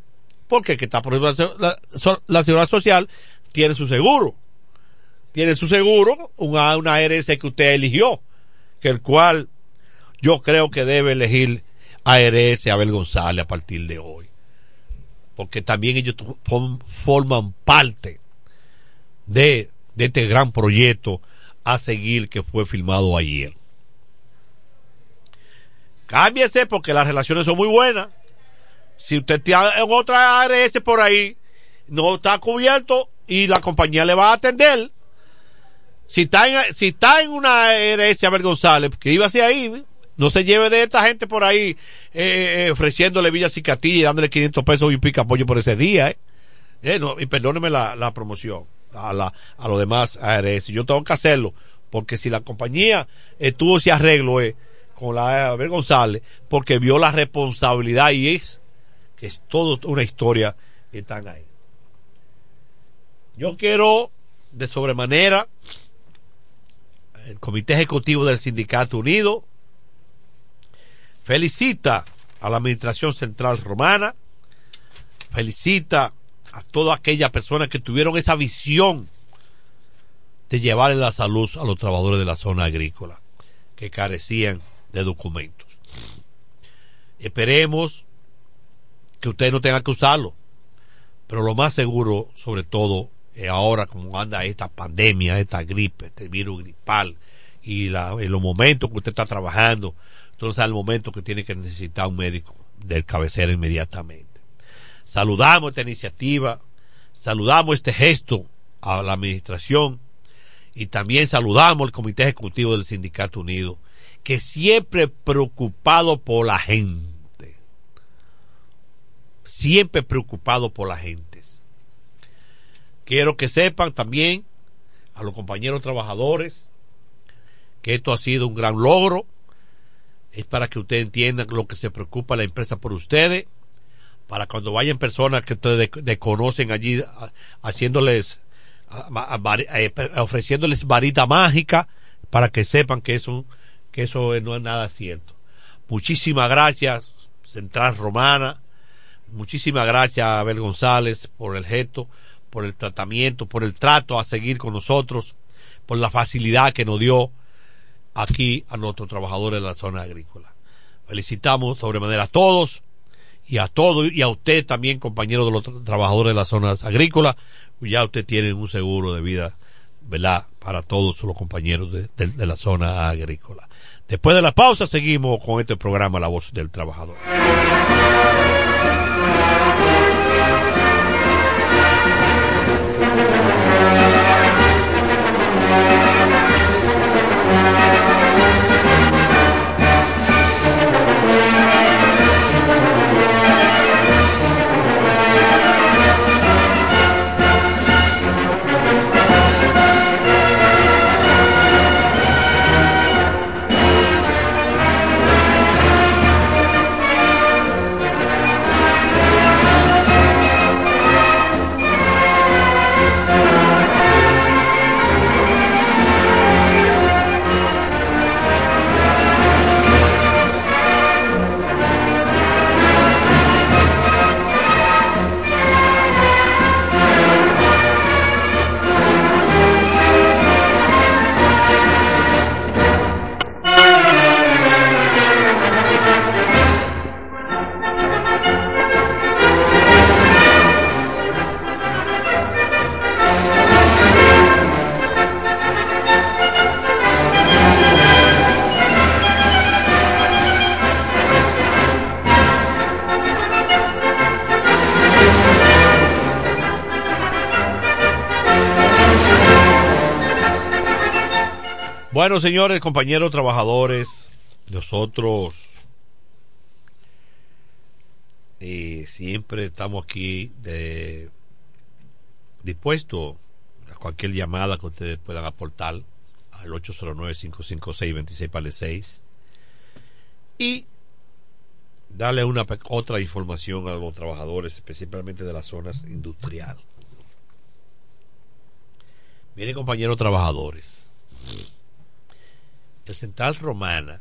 Porque que está prohibido la, la, seguridad social tiene su seguro. Tiene su seguro, una, una ARS que usted eligió, que el cual yo creo que debe elegir a Abel González a partir de hoy. Porque también ellos forman parte de, de este gran proyecto a seguir que fue filmado ayer. Cámbiese porque las relaciones son muy buenas. Si usted tiene otra ARS por ahí, no está cubierto y la compañía le va a atender. Si está en, si está en una ARS Abel González, que iba hacia ahí, no se lleve de esta gente por ahí eh, eh, ofreciéndole Villa Cicatilla y dándole 500 pesos y un pica pollo por ese día. Eh. eh no, y perdóneme la, la promoción a, la, a los demás ARS. Yo tengo que hacerlo porque si la compañía tuvo ese arreglo eh, con la Abel González porque vio la responsabilidad y es que es toda una historia que están ahí. Yo quiero de sobremanera el Comité Ejecutivo del Sindicato Unido felicita a la Administración Central Romana, felicita a todas aquellas personas que tuvieron esa visión de llevarle la salud a los trabajadores de la zona agrícola que carecían de documentos. Esperemos que ustedes no tengan que usarlo, pero lo más seguro, sobre todo, es ahora como anda esta pandemia, esta gripe, este virus gripal, y la, en los momentos que usted está trabajando, Entonces al momento que tiene que necesitar un médico del cabecera inmediatamente. Saludamos esta iniciativa, saludamos este gesto a la administración y también saludamos al Comité Ejecutivo del Sindicato Unido, que siempre preocupado por la gente, siempre preocupado por la gente. Quiero que sepan también a los compañeros trabajadores que esto ha sido un gran logro. Es para que ustedes entiendan lo que se preocupa la empresa por ustedes. Para cuando vayan personas que ustedes desconocen allí haciéndoles, eh, ofreciéndoles varita mágica para que sepan que eso, que eso no es nada cierto. Muchísimas gracias, Central Romana. Muchísimas gracias Abel González por el gesto por el tratamiento, por el trato a seguir con nosotros, por la facilidad que nos dio aquí a nuestros trabajadores de la zona agrícola. Felicitamos sobremanera a todos y a todos y a usted también, compañero de los trabajadores de las zonas agrícolas, ya usted tiene un seguro de vida, ¿verdad? Para todos los compañeros de la zona agrícola. Después de la pausa seguimos con este programa La Voz del Trabajador. Bueno, señores, compañeros trabajadores, nosotros eh, siempre estamos aquí de, dispuestos a cualquier llamada que ustedes puedan aportar al 809-556-26 y darle una otra información a los trabajadores, especialmente de las zonas industriales. Miren, compañeros trabajadores el Central Romana,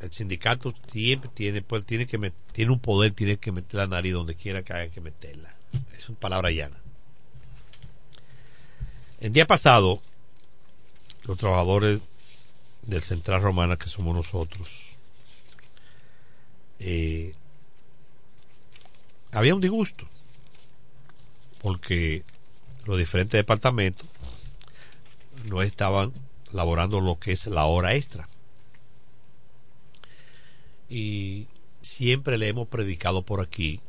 el sindicato siempre tiene, pues, tiene que tiene un poder, tiene que meter la nariz donde quiera que haya que meterla. Es una palabra llana. El día pasado, los trabajadores del Central Romana, que somos nosotros, eh, había un disgusto, porque los diferentes departamentos no estaban laborando lo que es la hora extra. Y siempre le hemos predicado por aquí,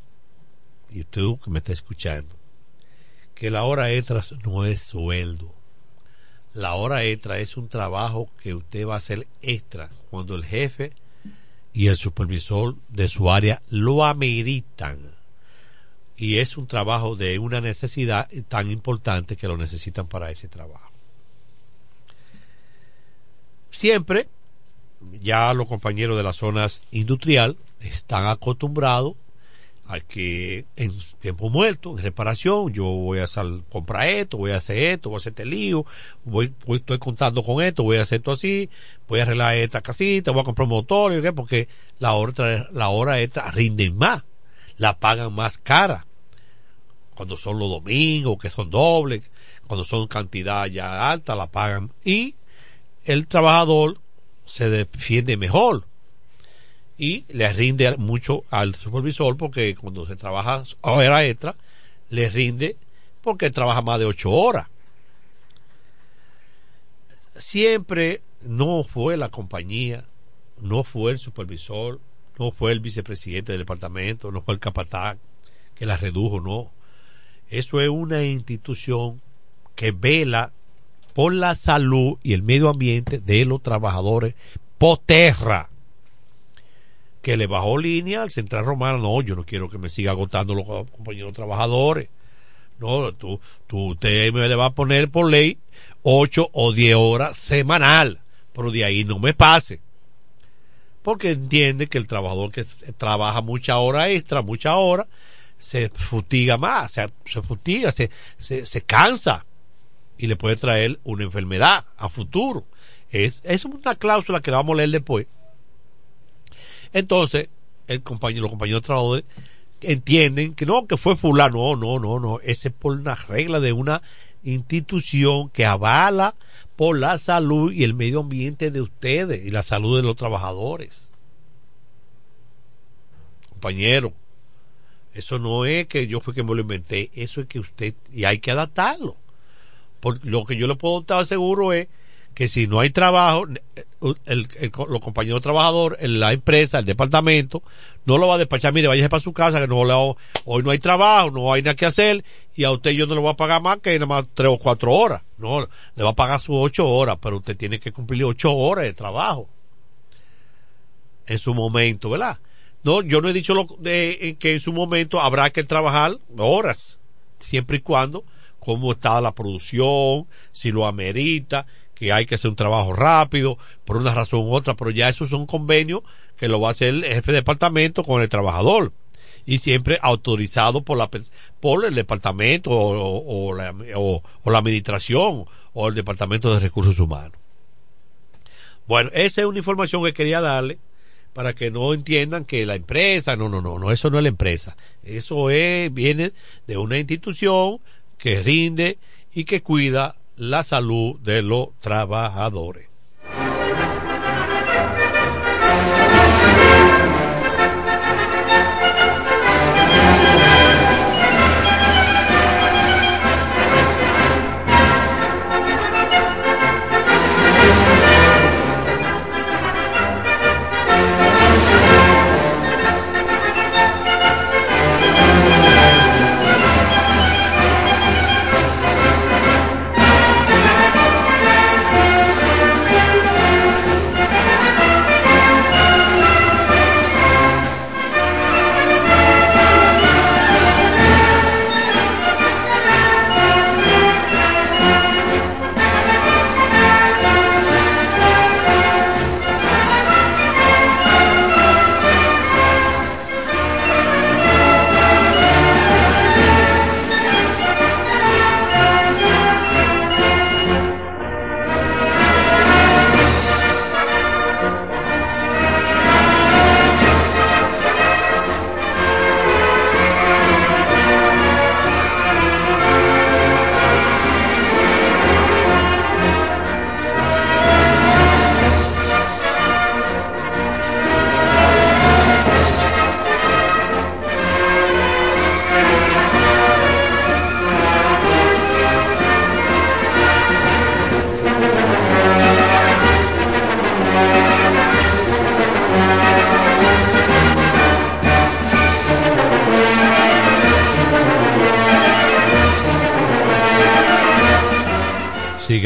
y usted que me está escuchando, que la hora extra no es sueldo. La hora extra es un trabajo que usted va a hacer extra cuando el jefe y el supervisor de su área lo ameritan. Y es un trabajo de una necesidad tan importante que lo necesitan para ese trabajo siempre ya los compañeros de las zonas industrial están acostumbrados a que en tiempo muerto, en reparación, yo voy a comprar esto, voy a hacer esto, voy a hacer este lío, voy, estoy contando con esto, voy a hacer esto así, voy a arreglar esta casita, voy a comprar un motor, porque la hora, la hora esta rinden más, la pagan más cara. Cuando son los domingos, que son dobles, cuando son cantidad ya alta, la pagan. Y el trabajador se defiende mejor y le rinde mucho al supervisor porque cuando se trabaja hora extra le rinde porque trabaja más de ocho horas siempre no fue la compañía no fue el supervisor, no fue el vicepresidente del departamento, no fue el capataz que la redujo, no. Eso es una institución que vela por la salud y el medio ambiente de los trabajadores poterra que le bajó línea al Central Romano. No, yo no quiero que me siga agotando los compañeros trabajadores. No, tú, tú, usted me le va a poner por ley 8 o 10 horas semanal, pero de ahí no me pase. Porque entiende que el trabajador que trabaja mucha hora extra, mucha hora, se futiga más, se, se se, se, se cansa y le puede traer una enfermedad a futuro. Es, es una cláusula que la vamos a leer después. Entonces, el compañero, los compañeros trabajadores entienden que no, que fue fulano, no, no, no, no, ese es por una regla de una institución que avala por la salud y el medio ambiente de ustedes y la salud de los trabajadores. Compañero, eso no es que yo fui que me lo inventé, eso es que usted, y hay que adaptarlo. Lo que yo le puedo estar seguro es que si no hay trabajo, el, el, los compañeros trabajadores, la empresa, el departamento, no lo va a despachar, mire, váyase para su casa, que no le, hoy no hay trabajo, no hay nada que hacer, y a usted yo no le voy a pagar más que nada más tres o cuatro horas. No, le va a pagar sus ocho horas, pero usted tiene que cumplir ocho horas de trabajo. En su momento, ¿verdad? No, yo no he dicho lo de, que en su momento habrá que trabajar horas, siempre y cuando, cómo está la producción, si lo amerita, que hay que hacer un trabajo rápido, por una razón u otra, pero ya esos son convenios que lo va a hacer el jefe de departamento con el trabajador y siempre autorizado por la por el departamento o, la, o, la, administración o el departamento de recursos humanos. Bueno, esa es una información que quería darle para que no entiendan que la empresa, no, no, no, no, eso no es la empresa. Eso es, viene de una institución que rinde y que cuida la salud de los trabajadores.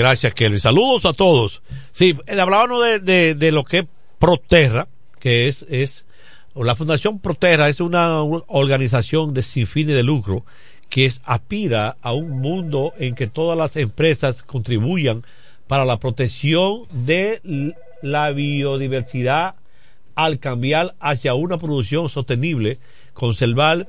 Gracias, Kelvin. Saludos a todos. Sí, hablábamos de, de, de lo que es Proterra, que es, es, la Fundación Proterra es una organización de sin fines de lucro que es, aspira a un mundo en que todas las empresas contribuyan para la protección de la biodiversidad al cambiar hacia una producción sostenible, conservar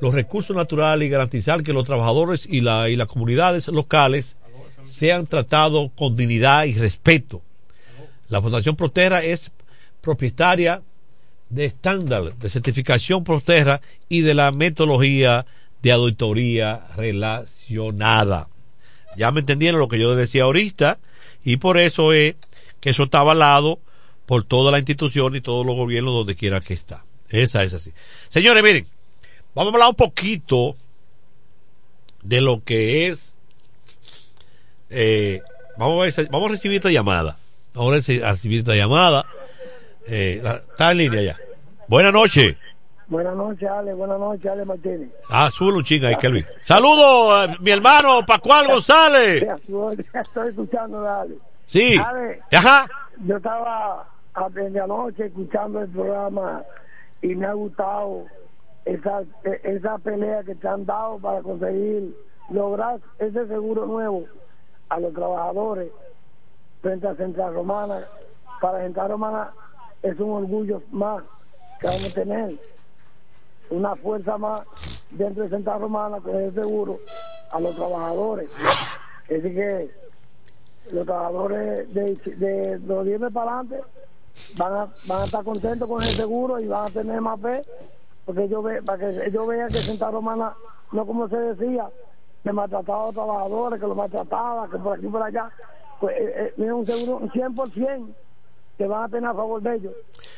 los recursos naturales y garantizar que los trabajadores y, la, y las comunidades locales sean tratados con dignidad y respeto. La Fundación Proterra es propietaria de estándar de certificación Proterra y de la metodología de auditoría relacionada. Ya me entendieron lo que yo decía ahorita y por eso es que eso está avalado por toda la institución y todos los gobiernos donde quiera que está. Esa es así. Señores, miren, vamos a hablar un poquito de lo que es eh, vamos, a ver, vamos a recibir esta llamada. Vamos a recibir esta llamada Eh, la- está en línea ya. Buenas noches. Buenas noches, Ale. Buenas noches, Ale Martínez. Ah, un chinga ahí, Kelvin. Saludos, eh, mi hermano Pascual González. Estoy escuchando, Ale. Sí. Ale, Ajá. yo estaba a- desde anoche escuchando el programa y me ha gustado esa, esa pelea que te han dado para conseguir lograr ese seguro nuevo a los trabajadores frente a Central Romana. Para Central Romana es un orgullo más que vamos a tener, una fuerza más dentro de Central Romana con ese seguro a los trabajadores. Así que los trabajadores de, de los 10 meses para adelante van a, van a estar contentos con el seguro y van a tener más fe porque ellos ve, para que ellos vean que Santa Romana no como se decía que maltrataba a los trabajadores que los maltrataba que por aquí por allá pues eh, eh, un seguro un 100% que van a tener a favor de ellos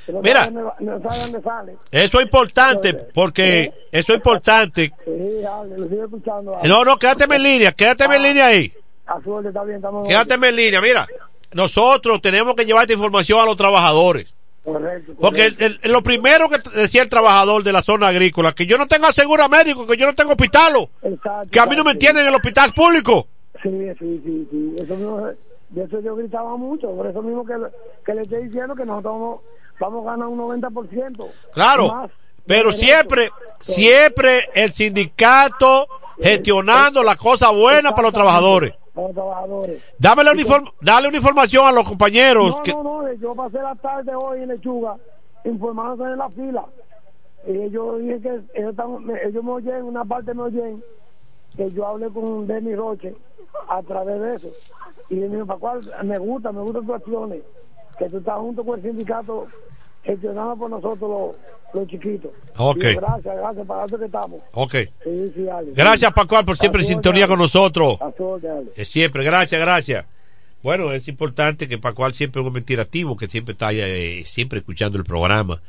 no Mira. saben, no saben dónde sale Eso es importante porque eso es importante. sí, dale, lo sigo escuchando No, no, quédate en línea, quédate en línea ahí. a su orden, está bien estamos Quédate en línea, mira. Nosotros tenemos que llevar esta información a los trabajadores. Correcto, Porque el- el- lo primero que decía el trabajador de la zona agrícola, que yo no tengo seguro médico, que yo no tengo hospital, Exacto, que a mí no me entienden en el hospital público. Sí, sí, sí, sí. Eso mismo, de eso yo gritaba mucho. Por eso mismo que, que le estoy diciendo que nosotros vamos, vamos a ganar un 90%. Claro, más pero siempre, siempre el sindicato gestionando la cosa buena para los trabajadores. Los trabajadores. Dámele una inform- dale una información a los compañeros. No, que, no, no. Yo pasé la tarde hoy en Lechuga informándose en la fila. Y yo dije que ellos, están- ellos me oyen, una parte me oyen, que yo hablé con Denny Roche a través de eso. Y me dijo, Pascual, me gusta, me gustan tus acciones, que tú estás junto con el sindicato gestionando por nosotros los, los chiquitos. Ok. Y gracias, gracias, para eso que estamos. Ok. Sí, sí, Ale. Gracias, Pascual, por siempre en sintonía con nosotros. Ale. Eh, Siempre, gracias, gracias. Bueno, es importante que Pascual siempre es un mentirativo, que siempre está eh, siempre escuchando el programa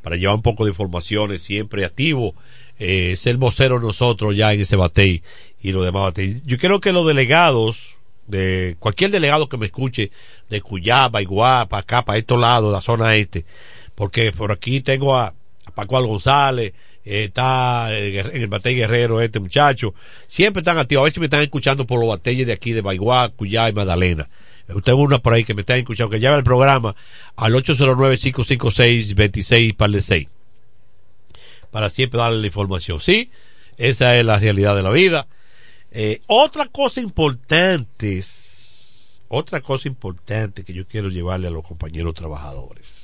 para llevar un poco de informaciones, siempre activo. Eh, es el vocero de nosotros ya en ese batey y los demás batey. Yo creo que los delegados, de cualquier delegado que me escuche, de Cuyaba, Iguapa, acá, para estos lados, la zona este, porque por aquí tengo a, a Pascual González, eh, está en el batey guerrero este muchacho, siempre están activos, a veces me están escuchando por los batalles de aquí de Baiguá, Cuyá y Magdalena. Eh, Tengo una por ahí que me están escuchando, que llame al programa al 809-556-26 par de 6 para siempre darle la información. Sí, esa es la realidad de la vida. Eh, otra cosa importante, otra cosa importante que yo quiero llevarle a los compañeros trabajadores.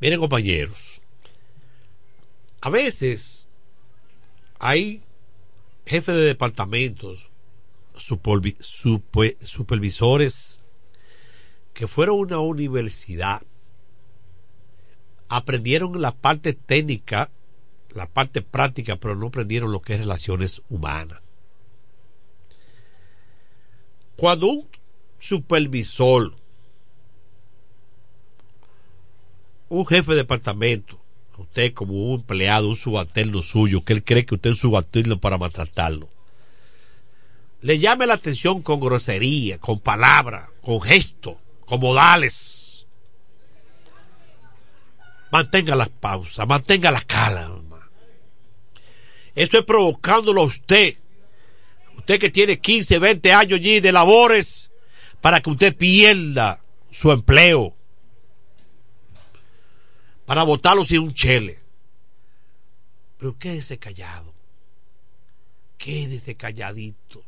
Miren compañeros, a veces hay jefes de departamentos, supervi- supe- supervisores que fueron a una universidad aprendieron la parte técnica, la parte práctica, pero no aprendieron lo que es relaciones humanas. Cuando un supervisor, un jefe de departamento, usted como un empleado, un subalterno suyo, que él cree que usted es un subalterno para maltratarlo, le llame la atención con grosería, con palabras, con gestos, con modales, mantenga las pausas, mantenga la calma. Eso es provocándolo a usted. Usted que tiene 15, 20 años allí de labores para que usted pierda su empleo. Para votarlo sin un chele. Pero quédese callado. Quédese calladito.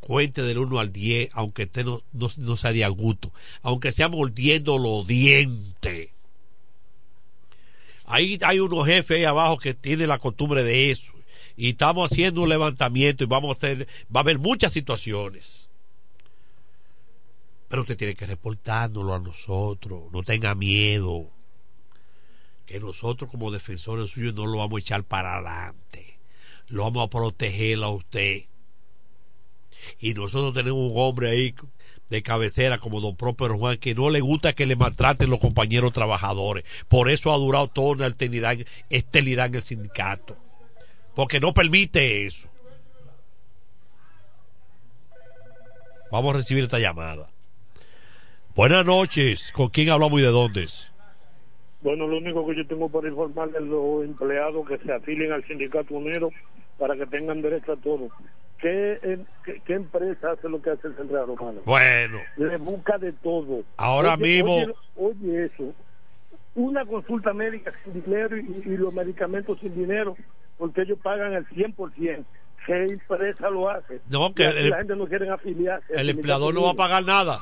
Cuente del 1 al 10, aunque usted no, no, sea de aguto. Aunque sea mordiendo los dientes. Ahí hay unos jefes ahí abajo que tienen la costumbre de eso. Y estamos haciendo un levantamiento y vamos a hacer, va a haber muchas situaciones. Pero usted tiene que reportárnoslo a nosotros. No tenga miedo. Que nosotros como defensores suyos no lo vamos a echar para adelante. Lo vamos a proteger a usted. Y nosotros tenemos un hombre ahí de cabecera como don Próspero Juan que no le gusta que le maltraten los compañeros trabajadores. Por eso ha durado toda una eternidad, esterilidad en el sindicato. Porque no permite eso. Vamos a recibir esta llamada. Buenas noches. ¿Con quién hablamos y de dónde? es? Bueno, lo único que yo tengo para informar es los empleados que se afilien al sindicato unido para que tengan derecho a todo. ¿Qué, em- qué, qué empresa hace lo que hace el Central Romano? Bueno. Le busca de todo. Ahora Oye, mismo- Oye, oye eso. Una consulta médica sin dinero y, y los medicamentos sin dinero, porque ellos pagan el 100%. ¿Qué empresa lo hace? No, que el- la gente no quiere afiliarse. El empleador no va a pagar nada.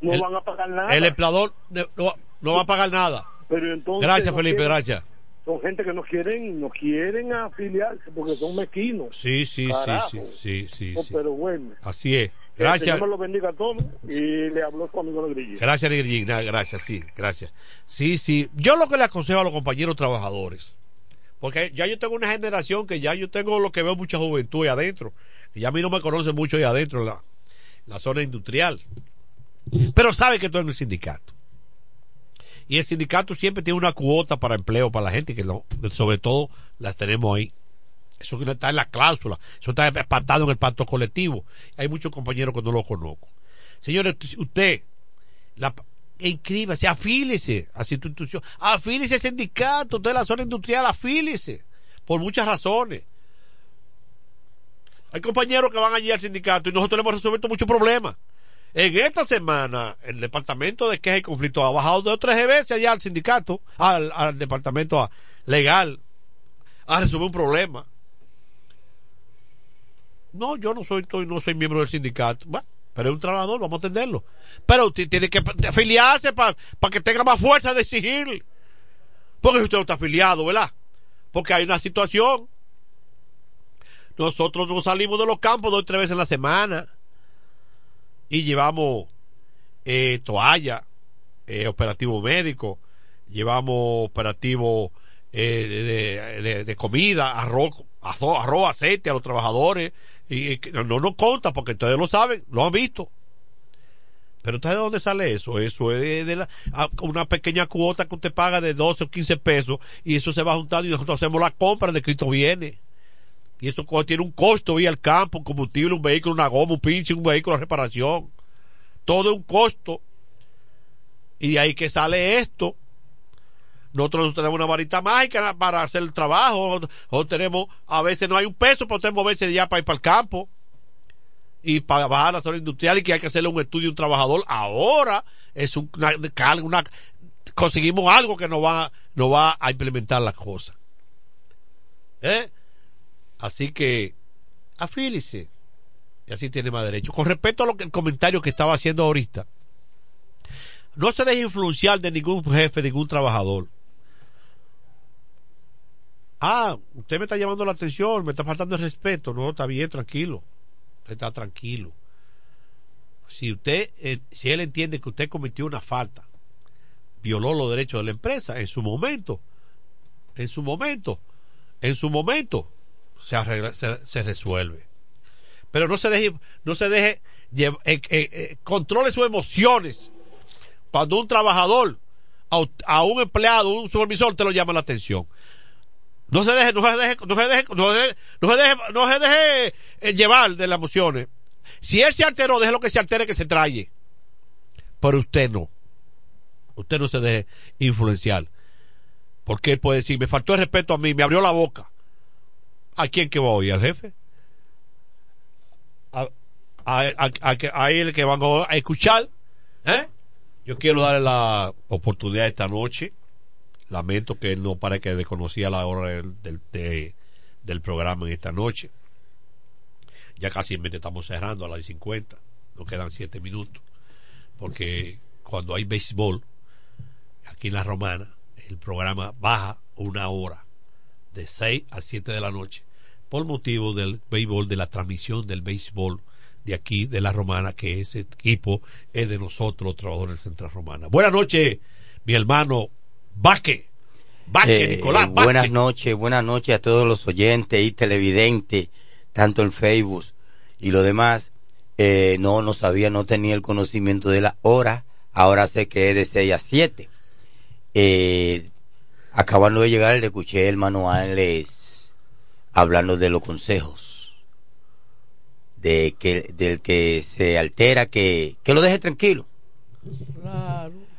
No el- van a pagar nada. El empleador no- no va a pagar nada. Pero entonces Gracias, no Felipe, quieren- gracias. Son gente que no quieren, no quieren afiliarse porque son mezquinos. Sí, sí, sí, Carajo. sí, sí, sí, sí. Pero bueno. Así es. Que El Gracias. Señor me lo bendiga a todos y le habló su amigo Negrillo. Gracias, Negrillín. Gracias, sí, gracias. Sí, sí. Yo lo que le aconsejo a los compañeros trabajadores, porque ya yo tengo una generación que ya yo tengo lo que veo mucha juventud ahí adentro, que ya a mí no me conoce mucho ahí adentro en la, en la zona industrial, pero sabe que estoy en el sindicato. Y el sindicato siempre tiene una cuota para empleo para la gente, que sobre todo las tenemos ahí. Eso está en la cláusula, eso está espantado en el pacto colectivo. Hay muchos compañeros que no lo conozco. Señores, usted, la, inscríbase, afílese a su institución, afílese al sindicato, usted de la zona industrial, afílese, por muchas razones. Hay compañeros que van allí al sindicato y nosotros le hemos resuelto muchos problemas. En esta semana, el departamento de quejas y conflictos ha bajado dos o tres veces allá al sindicato, al, al departamento legal, a resolver un problema. No, yo no soy, estoy- no soy miembro del sindicato. Bueno, pero es un trabajador, vamos a atenderlo. Pero usted tiene que afiliarse para que tenga más fuerza de exigir. Porque usted no está afiliado, ¿verdad? Porque hay una situación. Nosotros no salimos de los campos dos o tres veces en la semana y llevamos eh, toalla, eh, operativo médico, llevamos operativo eh, de, de- comida, arroz, arroz, aceite a los trabajadores, y, y no nos conta porque ustedes lo saben, lo han visto. Pero ¿ustedes de dónde sale eso? Eso es de, la- una pequeña cuota que usted paga de 12 o 15 pesos y eso se va juntando y nosotros hacemos la compra de Cristo viene. Y eso tiene un costo, ir al campo, un combustible, un vehículo, una goma, un pinche, un vehículo de reparación. Todo es un costo. Y de ahí que sale esto. Nosotros no tenemos una varita mágica para hacer el trabajo. O tenemos, a veces no hay un peso para usted moverse allá para ir para el campo. Y para bajar la zona industrial y que hay que hacerle un estudio a un trabajador. Ahora es un- una una, conseguimos algo que nos va, nos va a implementar las cosas. ¿Eh? Así que, afílice. Y así tiene más derecho. Con respecto a lo que el comentario que estaba haciendo ahorita, no se deje influenciar de ningún jefe, de ningún trabajador. Ah, usted me está llamando la atención, me está faltando el respeto. No, está bien, tranquilo. Usted está tranquilo. Si usted, eh, si él entiende que usted cometió una falta, violó los derechos de la empresa en su momento, en su momento, en su momento, se, resuelve. Pero no se deje, no se deje, eh, eh, eh, controle sus emociones. Cuando un trabajador, a, un empleado, un supervisor te lo llama la atención. No se deje, no se deje, no se deje, no se deje, no se deje, deje, llevar de las emociones. Si él se alteró, déjelo que se altere, que se traye. Pero usted no. Usted no se deje influenciar. Porque él puede decir, me faltó el respeto a mí, me abrió la boca. ¿A quién que va oír? ¿Al jefe? A, a, a, él que van a escuchar. ¿Eh? Yo quiero darle la oportunidad esta noche. Lamento que él no parece que desconocía la hora del, del, de- del programa en esta noche. Ya casi estamos cerrando a las 50. Nos quedan 7 minutos. Porque cuando hay béisbol, aquí en la Romana, el programa baja una hora. De 6 a 7 de la noche. Por motivo del béisbol, de la transmisión del béisbol de aquí, de la Romana, que ese equipo es de nosotros, los trabajadores del Central Romana. Buenas noches, mi hermano Vázquez. Vázquez, Eh, Nicolás buenas Vázquez. noches, buenas noches a todos los oyentes y televidentes, tanto en Facebook y lo demás. Eh, no, no sabía, no tenía el conocimiento de la hora. Ahora sé que es de 6 a 7. Eh, acabando de llegar, le escuché el Ángeles hablando de los consejos. De que, del que se altera, que, que lo deje tranquilo.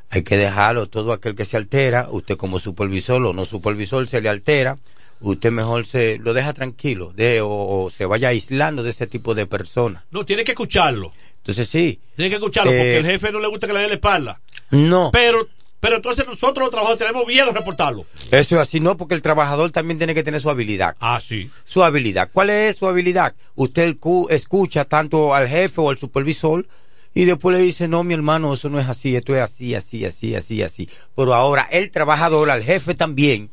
Hay que dejarlo, todo aquel que se altera, usted como supervisor o no supervisor se le altera, usted mejor se lo deja tranquilo de, o, o se vaya aislando de ese tipo de personas. No, tiene que escucharlo. Entonces sí. Tiene que escucharlo Eh, porque el jefe no le gusta que le dé la espalda. No. Pero, pero entonces nosotros los trabajadores tenemos miedo de reportarlo. Eso es así, no, porque el trabajador también tiene que tener su habilidad. Ah, sí. Su habilidad. ¿Cuál es su habilidad? Usted cu- escucha tanto al jefe o al supervisor y después le dice, no, mi hermano, eso no es así, esto es así, así, así, así, así. Pero ahora el trabajador, al jefe también,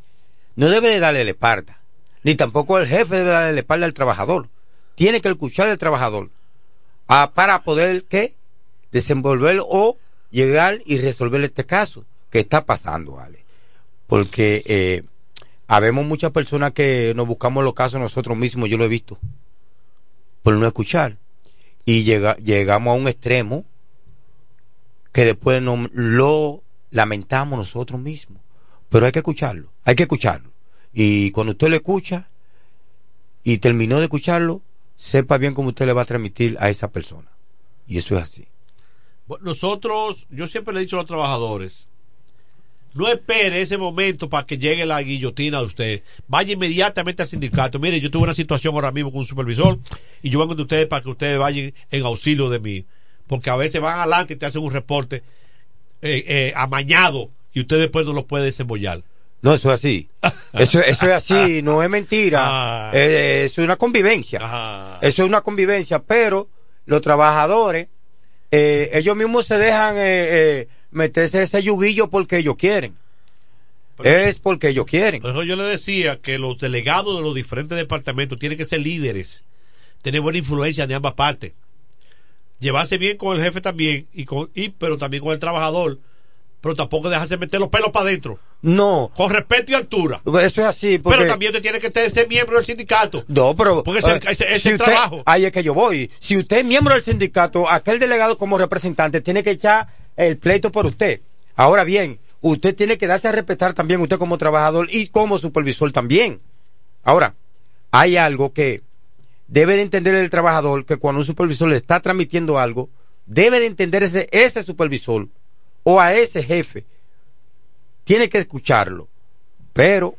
no debe de darle la espalda. Ni tampoco el jefe debe darle la espalda al trabajador. Tiene que escuchar al trabajador ah, para poder, ¿qué? Desenvolver o llegar y resolver este caso que está pasando, Ale. Porque eh, habemos muchas personas que nos buscamos los casos nosotros mismos, yo lo he visto, por no escuchar. Y llega, llegamos a un extremo que después no, lo lamentamos nosotros mismos. Pero hay que escucharlo, hay que escucharlo. Y cuando usted lo escucha y terminó de escucharlo, sepa bien cómo usted le va a transmitir a esa persona. Y eso es así. Nosotros, yo siempre le he dicho a los trabajadores, no espere ese momento para que llegue la guillotina de usted. Vaya inmediatamente al sindicato. Mire, yo tuve una situación ahora mismo con un supervisor y yo vengo de ustedes para que ustedes vayan en auxilio de mí. Porque a veces van adelante y te hacen un reporte eh, eh, amañado y usted después no lo puede desembollar. No, eso es así. Eso, eso es así, no es mentira. Ah. Eh, eso es una convivencia. Eso es una convivencia, pero los trabajadores, ellos mismos se dejan meterse ese yuguillo porque ellos quieren. es porque ellos quieren. Por eso yo le decía que los delegados de los diferentes departamentos tienen que ser líderes, tener buena influencia de ambas partes, llevarse bien con el jefe también, y con, y, pero también con el trabajador, pero tampoco dejarse meter los pelos para adentro, No, con respeto y altura. eso es así. Porque... Pero también usted tiene que ser miembro del sindicato. No, pero. Porque ese- eh, ese- ese si es el usted- trabajo. Ahí es que yo voy. Si usted es miembro del sindicato, aquel delegado como representante tiene que echar el pleito por usted. Ahora bien, usted tiene que darse a respetar también, usted como trabajador y como supervisor también. Ahora, hay algo que debe de entender el trabajador que cuando un supervisor le está transmitiendo algo, debe de entender ese, supervisor o a ese jefe. Tiene que escucharlo. Pero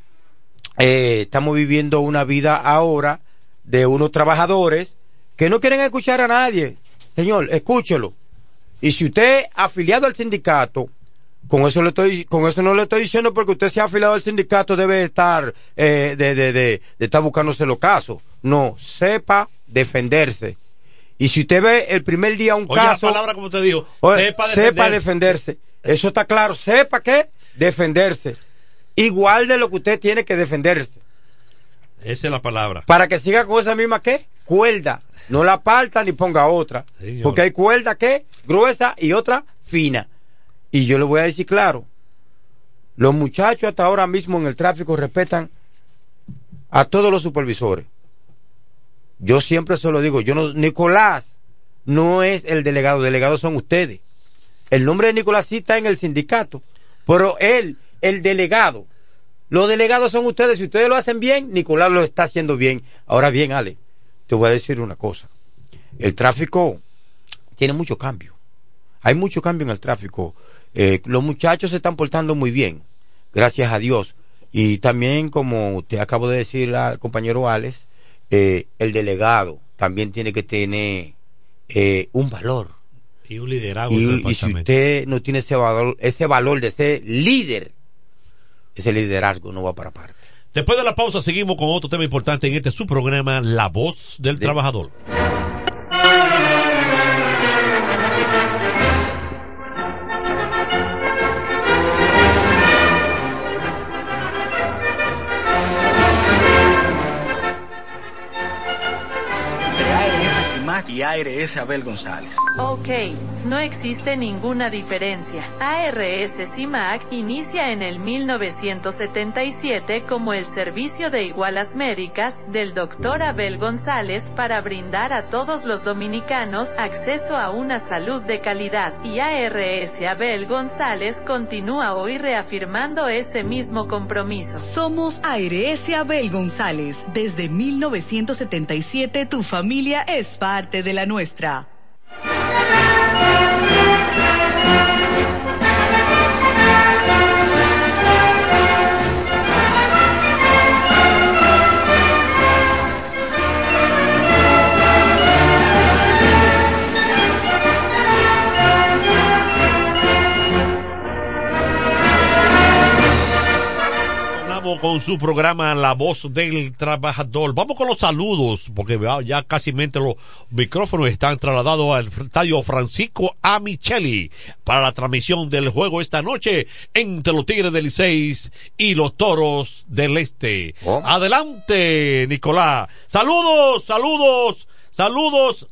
eh, estamos viviendo una vida ahora de unos trabajadores que no quieren escuchar a nadie. Señor, escúchelo. Y si usted es afiliado al sindicato, con eso le estoy, con eso no le estoy diciendo porque usted sea afiliado al sindicato debe estar eh, de, de, de, de estar buscándose los casos. No, sepa defenderse. Y si usted ve el primer día un Oye, la caso, palabra como te digo, Oye, sepa sepa defenderse. defenderse. Eso está claro. Sepa qué? Defenderse. Igual de lo que usted tiene que defenderse. Esa es la palabra. Para que siga con esa misma qué? Cuerda. No la parta ni ponga otra. Señor. Porque hay cuerda que gruesa y otra fina. Y yo le voy a decir claro. Los muchachos hasta ahora mismo en el tráfico respetan a todos los supervisores. Yo siempre se lo digo, yo no, Nicolás no es el delegado, delegados son ustedes. El nombre de Nicolás sí está en el sindicato, pero él, el delegado, los delegados son ustedes, si ustedes lo hacen bien, Nicolás lo está haciendo bien. Ahora bien, Ale, te voy a decir una cosa. El tráfico tiene mucho cambio. Hay mucho cambio en el tráfico. Eh, los muchachos se están portando muy bien, gracias a Dios. Y también, como te acabo de decir al compañero Alex, eh, el delegado también tiene que tener eh, un valor. Y un liderazgo. Y, y si usted no tiene ese valor, ese valor de ser líder, ese liderazgo no va para parte. Después de la pausa seguimos con otro tema importante en este su programa La Voz del Trabajador. Y ARS Abel González. Ok, no existe ninguna diferencia. ARS CIMAC inicia en el 1977 como el servicio de igualas médicas del Dr. Abel González para brindar a todos los dominicanos acceso a una salud de calidad. Y ARS Abel González continúa hoy reafirmando ese mismo compromiso. Somos ARS Abel González. Desde 1977 tu familia es parte de la nuestra. Con su programa La Voz del Trabajador. Vamos con los saludos, porque ya- casi los micrófonos están trasladados al estadio Francisco A. Micheli para la transmisión del juego esta noche entre los Tigres del Liceis y los Toros del Este. Adelante, Nicolás. Saludos, saludos, saludos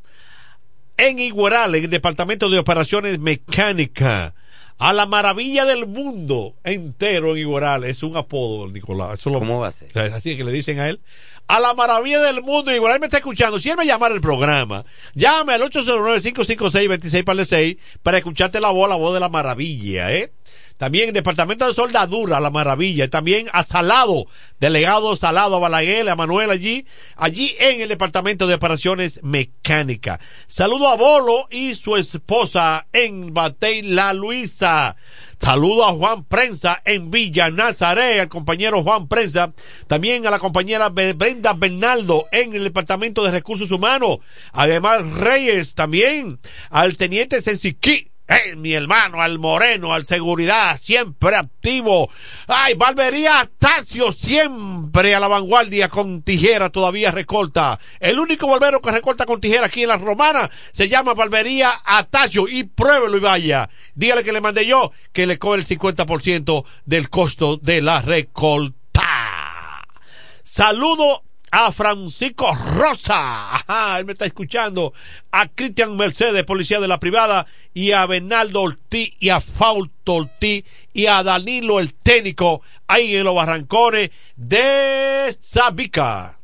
en Iguaral, en el Departamento de Operaciones Mecánica. A la maravilla del mundo entero en Iguaral. Es un apodo, Nicolás. Eso lo- ¿Cómo va a ser? Es Así que le dicen a él. A la maravilla del mundo en Iguaral. Me está escuchando. Si él me llamara el programa, llame al 809-556-26 para 6 para escucharte la voz, la voz de la maravilla, ¿eh? También el Departamento de Soldadura, la maravilla. También a Salado, delegado Salado, a Balaguer, a Manuel allí, allí en el Departamento de Operaciones Mecánicas. Saludo a Bolo y su esposa en Batey La Luisa. Saludo a Juan Prensa en Villa Nazaret, al compañero Juan Prensa. También a la compañera Brenda Bernaldo en el Departamento de Recursos Humanos. Además, Reyes también. Al teniente Sensiquí. Eh, mi hermano, al Moreno, al Seguridad, siempre activo. Ay, Valvería Tacio, siempre a la vanguardia con tijera, todavía recorta. El único barbero que recorta con tijera aquí en la Romana se llama Valvería Atacio y pruébelo y vaya. Dígale que le mandé yo que le cobre el 50% del costo de la recolta. Saludo a Francisco Rosa. Ajá, él me está escuchando. A Cristian Mercedes, policía de la privada. Y a Bernardo Ortiz y a Fausto Ortiz y a Danilo el técnico ahí en los barrancones de Zabica.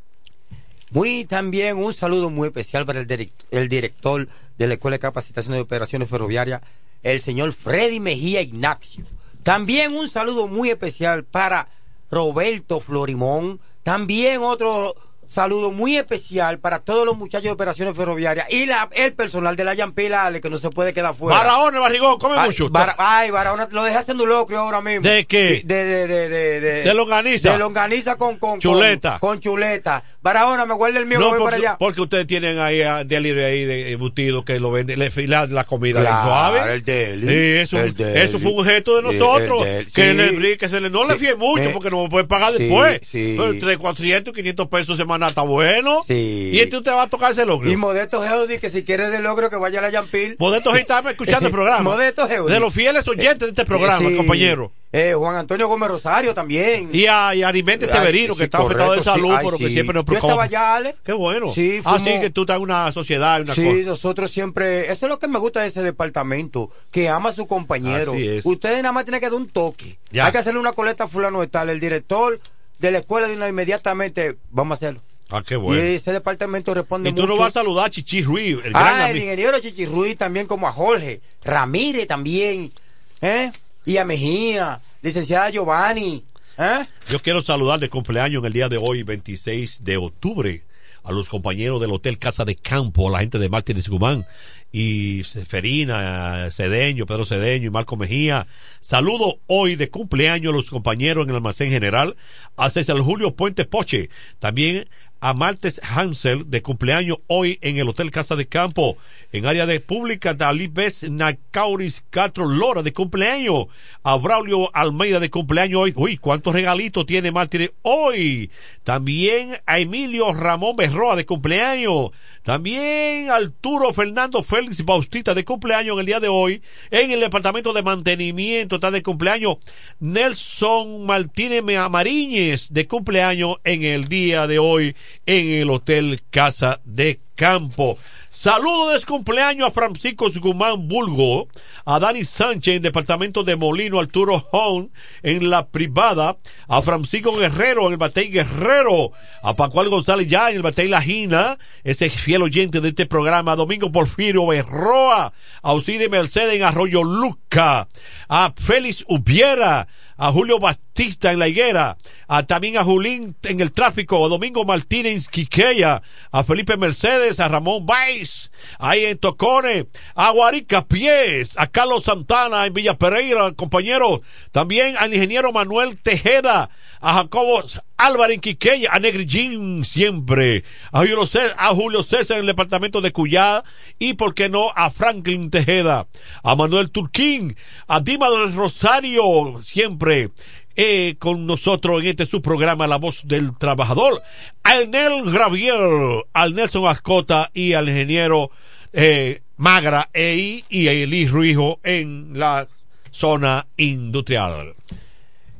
Muy también un saludo muy especial para el, el director de la Escuela de Capacitación de Operaciones Ferroviarias, el señor Freddy Mejía Ignacio. También un saludo muy especial para Roberto Florimón. También otro saludo muy especial para todos los muchachos de Operaciones Ferroviarias y la- el personal de la Yampila Ale, que no se puede quedar fuera. Barahona, Barrigón, come Ay, mucho. Ay, Barahona, lo dejé haciendo locrio ahora mismo. ¿De qué? De, de, de, de, de, De longaniza. De longaniza con, con Chuleta. Con, con chuleta. Barahona, me guarda el mío, No, voy porque, para allá. porque ustedes tienen ahí a delivery ahí de embutido que lo venden, le la, la comida Claro, suave. el deli, Sí, eso, el deli. eso fue un gesto de nosotros. el que sí. le que se le, no le fíe mucho me- porque no me puede pagar Sí, después. sí. Pero entre 400 y 500 pesos semana está bueno. Sí. Y este usted va a tocar ese logro. Y Modesto Geudi, que si quiere de logro, que vaya a la Yampil. Modesto Geudi estaba escuchando el programa. Modesto Geudi. De los fieles oyentes de este programa, Sí. compañero. Eh, Juan Antonio Gómez Rosario también. Y a, y a Arimente Ay, Severino, que está afectado de correcto, sí. salud, Ay, pero que sí. siempre nos Yo preocupa. estaba allá, Ale. Qué bueno. Sí, Así fuimos- que tú estás en una sociedad, una Sí, cosa. nosotros siempre, eso es lo que me gusta de ese departamento, que ama a su compañero. Así es. Ustedes nada más tienen que dar un toque. Ya. Hay que hacerle una coleta a fulano de tal. El director de la escuela de una inmediatamente, vamos a hacerlo. Ah, qué bueno. Y ese departamento responde Y tú mucho. no vas a saludar a Chichi Ruiz, el gran Ah, el ingeniero Chichirruy también como a Jorge, Ramírez también, ¿eh? Y a Mejía, licenciada Giovanni, ¿eh? Yo quiero saludar de cumpleaños en el día de hoy, 26 de octubre, a los compañeros del Hotel Casa de Campo, a la gente de Martínez Guzmán y Seferina, Cedeño, Pedro Cedeño y Marco Mejía. Saludo hoy de cumpleaños a los compañeros en el almacén general, a César Julio Puente Poche, también a Martes Hansel de cumpleaños hoy en el Hotel Casa de Campo, en área de pública, Dalibes Nacauris Castro Lora de cumpleaños, a Braulio Almeida de cumpleaños hoy. Uy, cuántos regalitos tiene Mártires hoy. También a Emilio Ramón Berroa de cumpleaños. También Arturo Fernando Félix Bautista de cumpleaños en el día de hoy. En el departamento de mantenimiento está de cumpleaños Nelson Martínez Amariñez de cumpleaños en el día de hoy en el Hotel Casa de Campo. Saludo de cumpleaños a Francisco Guzmán Bulgo, a Dani Sánchez en departamento de Molino, Arturo Hone en la privada, a Francisco Guerrero en el Batey Guerrero, a Pacual González ya en el Batey La Gina, ese fiel oyente de este programa, a Domingo Porfirio Berroa, a Auxilio Mercedes en Arroyo Luca, a Félix Ubiera, a Julio Batista en La Higuera, a, también a Julín en el tráfico, a Domingo Martínez Quiqueya, a Felipe Mercedes, a Ramón Baez, ahí en Tocone, a Guarica Pies, a Carlos Santana en Villa Pereira, compañeros, también al ingeniero Manuel Tejeda, a Jacobo Álvarez Quiqueya, a Negrillín siempre, a Julio, César, a en el departamento de Cuyá. Y, por qué no, a Franklin Tejeda, a Manuel Turquín, a Dima del Rosario siempre, eh, con nosotros en este su programa La Voz del Trabajador, al Nel Gravier, al Nelson Ascota y al ingeniero eh, Magra e, y Elis Ruijo en la zona industrial.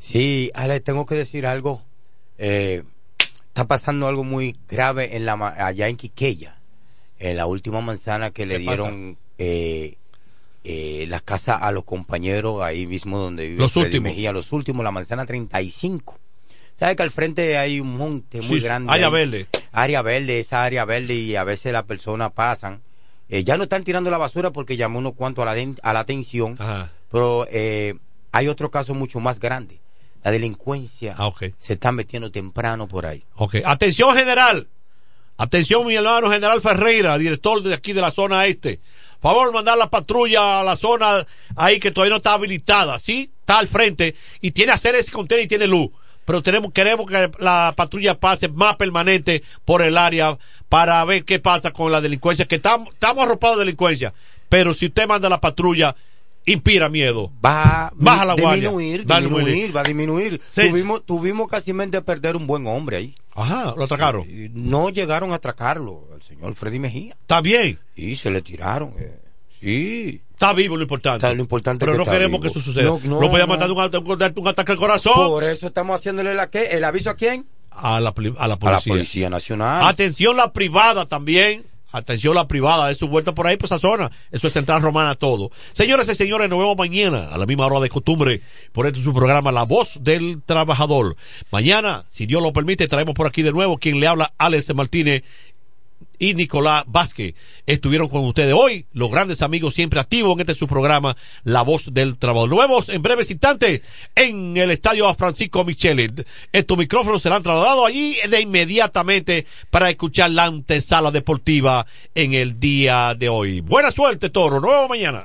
Sí, Ale, tengo que decir algo. Eh, está pasando algo muy grave en la allá en Quiqueya. En la última manzana que le dieron eh, eh, la casa a los compañeros ahí mismo donde vive Los Freddy últimos. Mejía, los últimos, la manzana 35. ¿Sabe que al frente hay un monte muy Sí, grande? área ahí? verde. Área verde, esa área verde y a veces las personas pasan. Eh, ya no están tirando la basura porque llamó unos cuantos a la, a la atención. Pero eh, hay otro caso mucho más grande. La delincuencia Ah, se está metiendo temprano por ahí. Ok, atención general. Atención, mi hermano general Ferreira, director de aquí de la zona este. Favor, mandar la patrulla a la zona ahí que todavía no está habilitada, ¿sí? Está al frente y tiene ese contenedor y tiene luz. Pero tenemos, queremos que la patrulla pase más permanente por el área para ver qué pasa con la delincuencia, que estamos, estamos arropados de delincuencia. Pero si usted manda la patrulla, inspira miedo. Va Baja la guardia. disminuir, Va a disminuir, va a disminuir. Sí. Tuvimos, tuvimos casi mente perder un buen hombre ahí. Ajá, lo atracaron. No llegaron a atracarlo, el señor Freddy Mejía. Está bien. Y se le tiraron. eh. Sí. Está vivo lo importante. Está lo importante Pero que no está queremos vivo. que eso suceda. No, No, no, podía no. mandar un, ata- un- un ataque al corazón Por eso estamos haciéndole el aviso a quién? a la, a la A la policía. Policía Nacional. Atención la privada también. Atención la privada de su vuelta por ahí, por esa zona. Eso es Central Romana todo. Señoras y señores, nos vemos mañana a la misma hora de costumbre por este su programa La Voz del Trabajador. Mañana, si Dios lo permite, traemos por aquí de nuevo quien le habla, Alex Martínez y Nicolás Vázquez. Estuvieron con ustedes hoy, los grandes amigos siempre activos en este su programa, La Voz del Trabajo. Nos vemos en breves instantes en el estadio Francisco Michele. Estos micrófonos serán trasladados allí de inmediatamente para escuchar la antesala deportiva en el día de hoy. Buena suerte, Toro. Vemos mañana.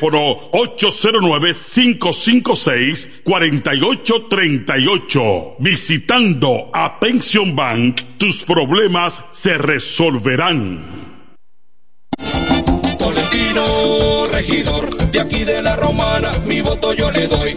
809-556-4838. Visitando a Pension Bank, tus problemas se resolverán. Tolentino, regidor, de aquí de la Romana, mi voto yo le doy.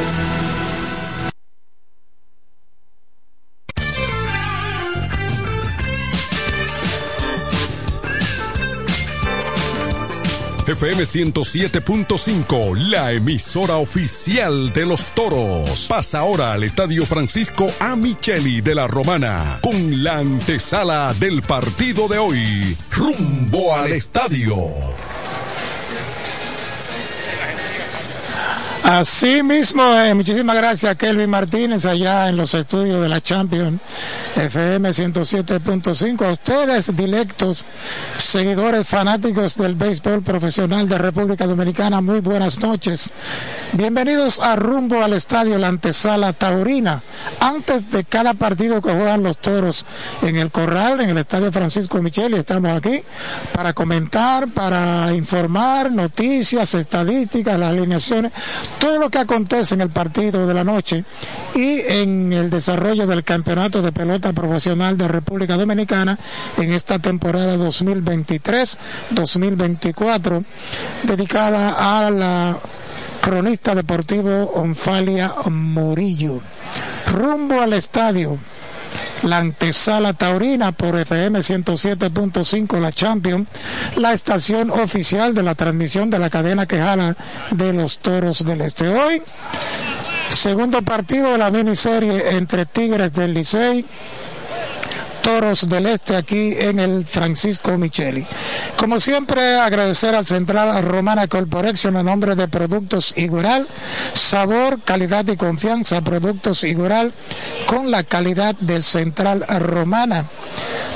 FM 107.5, la emisora oficial de los toros. Pasa ahora al Estadio Francisco A. Micheli de la Romana con la antesala del partido de hoy. Rumbo al estadio. Así mismo, eh, muchísimas gracias Kelvin Martínez allá en los estudios de la Champions FM 107.5. A ustedes, directos, seguidores fanáticos del béisbol profesional de República Dominicana, muy buenas noches. Bienvenidos a Rumbo al Estadio La Antesala Taurina. Antes de cada partido que juegan los toros en el Corral, en el Estadio Francisco Micheli, estamos aquí para comentar, para informar, noticias, estadísticas, las alineaciones todo lo que acontece en el partido de la noche y en el desarrollo del campeonato de pelota profesional de República Dominicana en esta temporada 2023-2024 dedicada a la cronista deportivo Onfalia Murillo. Rumbo al estadio la antesala taurina por FM 107.5 La Champion, la estación oficial de la transmisión de la cadena quejana de los Toros del Este. Hoy, segundo partido de la miniserie entre Tigres del Licey, Toros del Este aquí en el Francisco Micheli. Como siempre, agradecer al Central Romana Corporation en nombre de Productos Igural, sabor, calidad y confianza, Productos Igural con la calidad del Central Romana.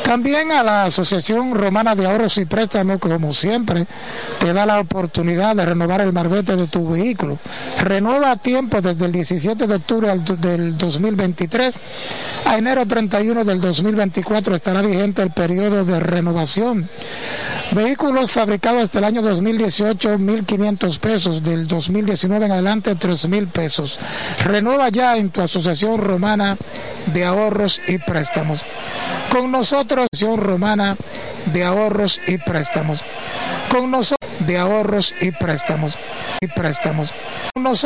También a la Asociación Romana de Ahorros y Préstamos, como siempre, te da la oportunidad de renovar el marbete de tu vehículo. Renueva a tiempo desde el 17 de octubre del 2023 a enero 31 del 2024 estará vigente el periodo de renovación. Vehículos fabricados hasta el año 2018, 1.500 pesos. Del 2019 en adelante, 3.000 pesos. Renueva ya en tu Asociación Romana de Ahorros y Préstamos. Con nosotros, Asociación Romana de Ahorros y Préstamos. Con nosotros, de Ahorros y Préstamos. Y Préstamos. Con nosotros,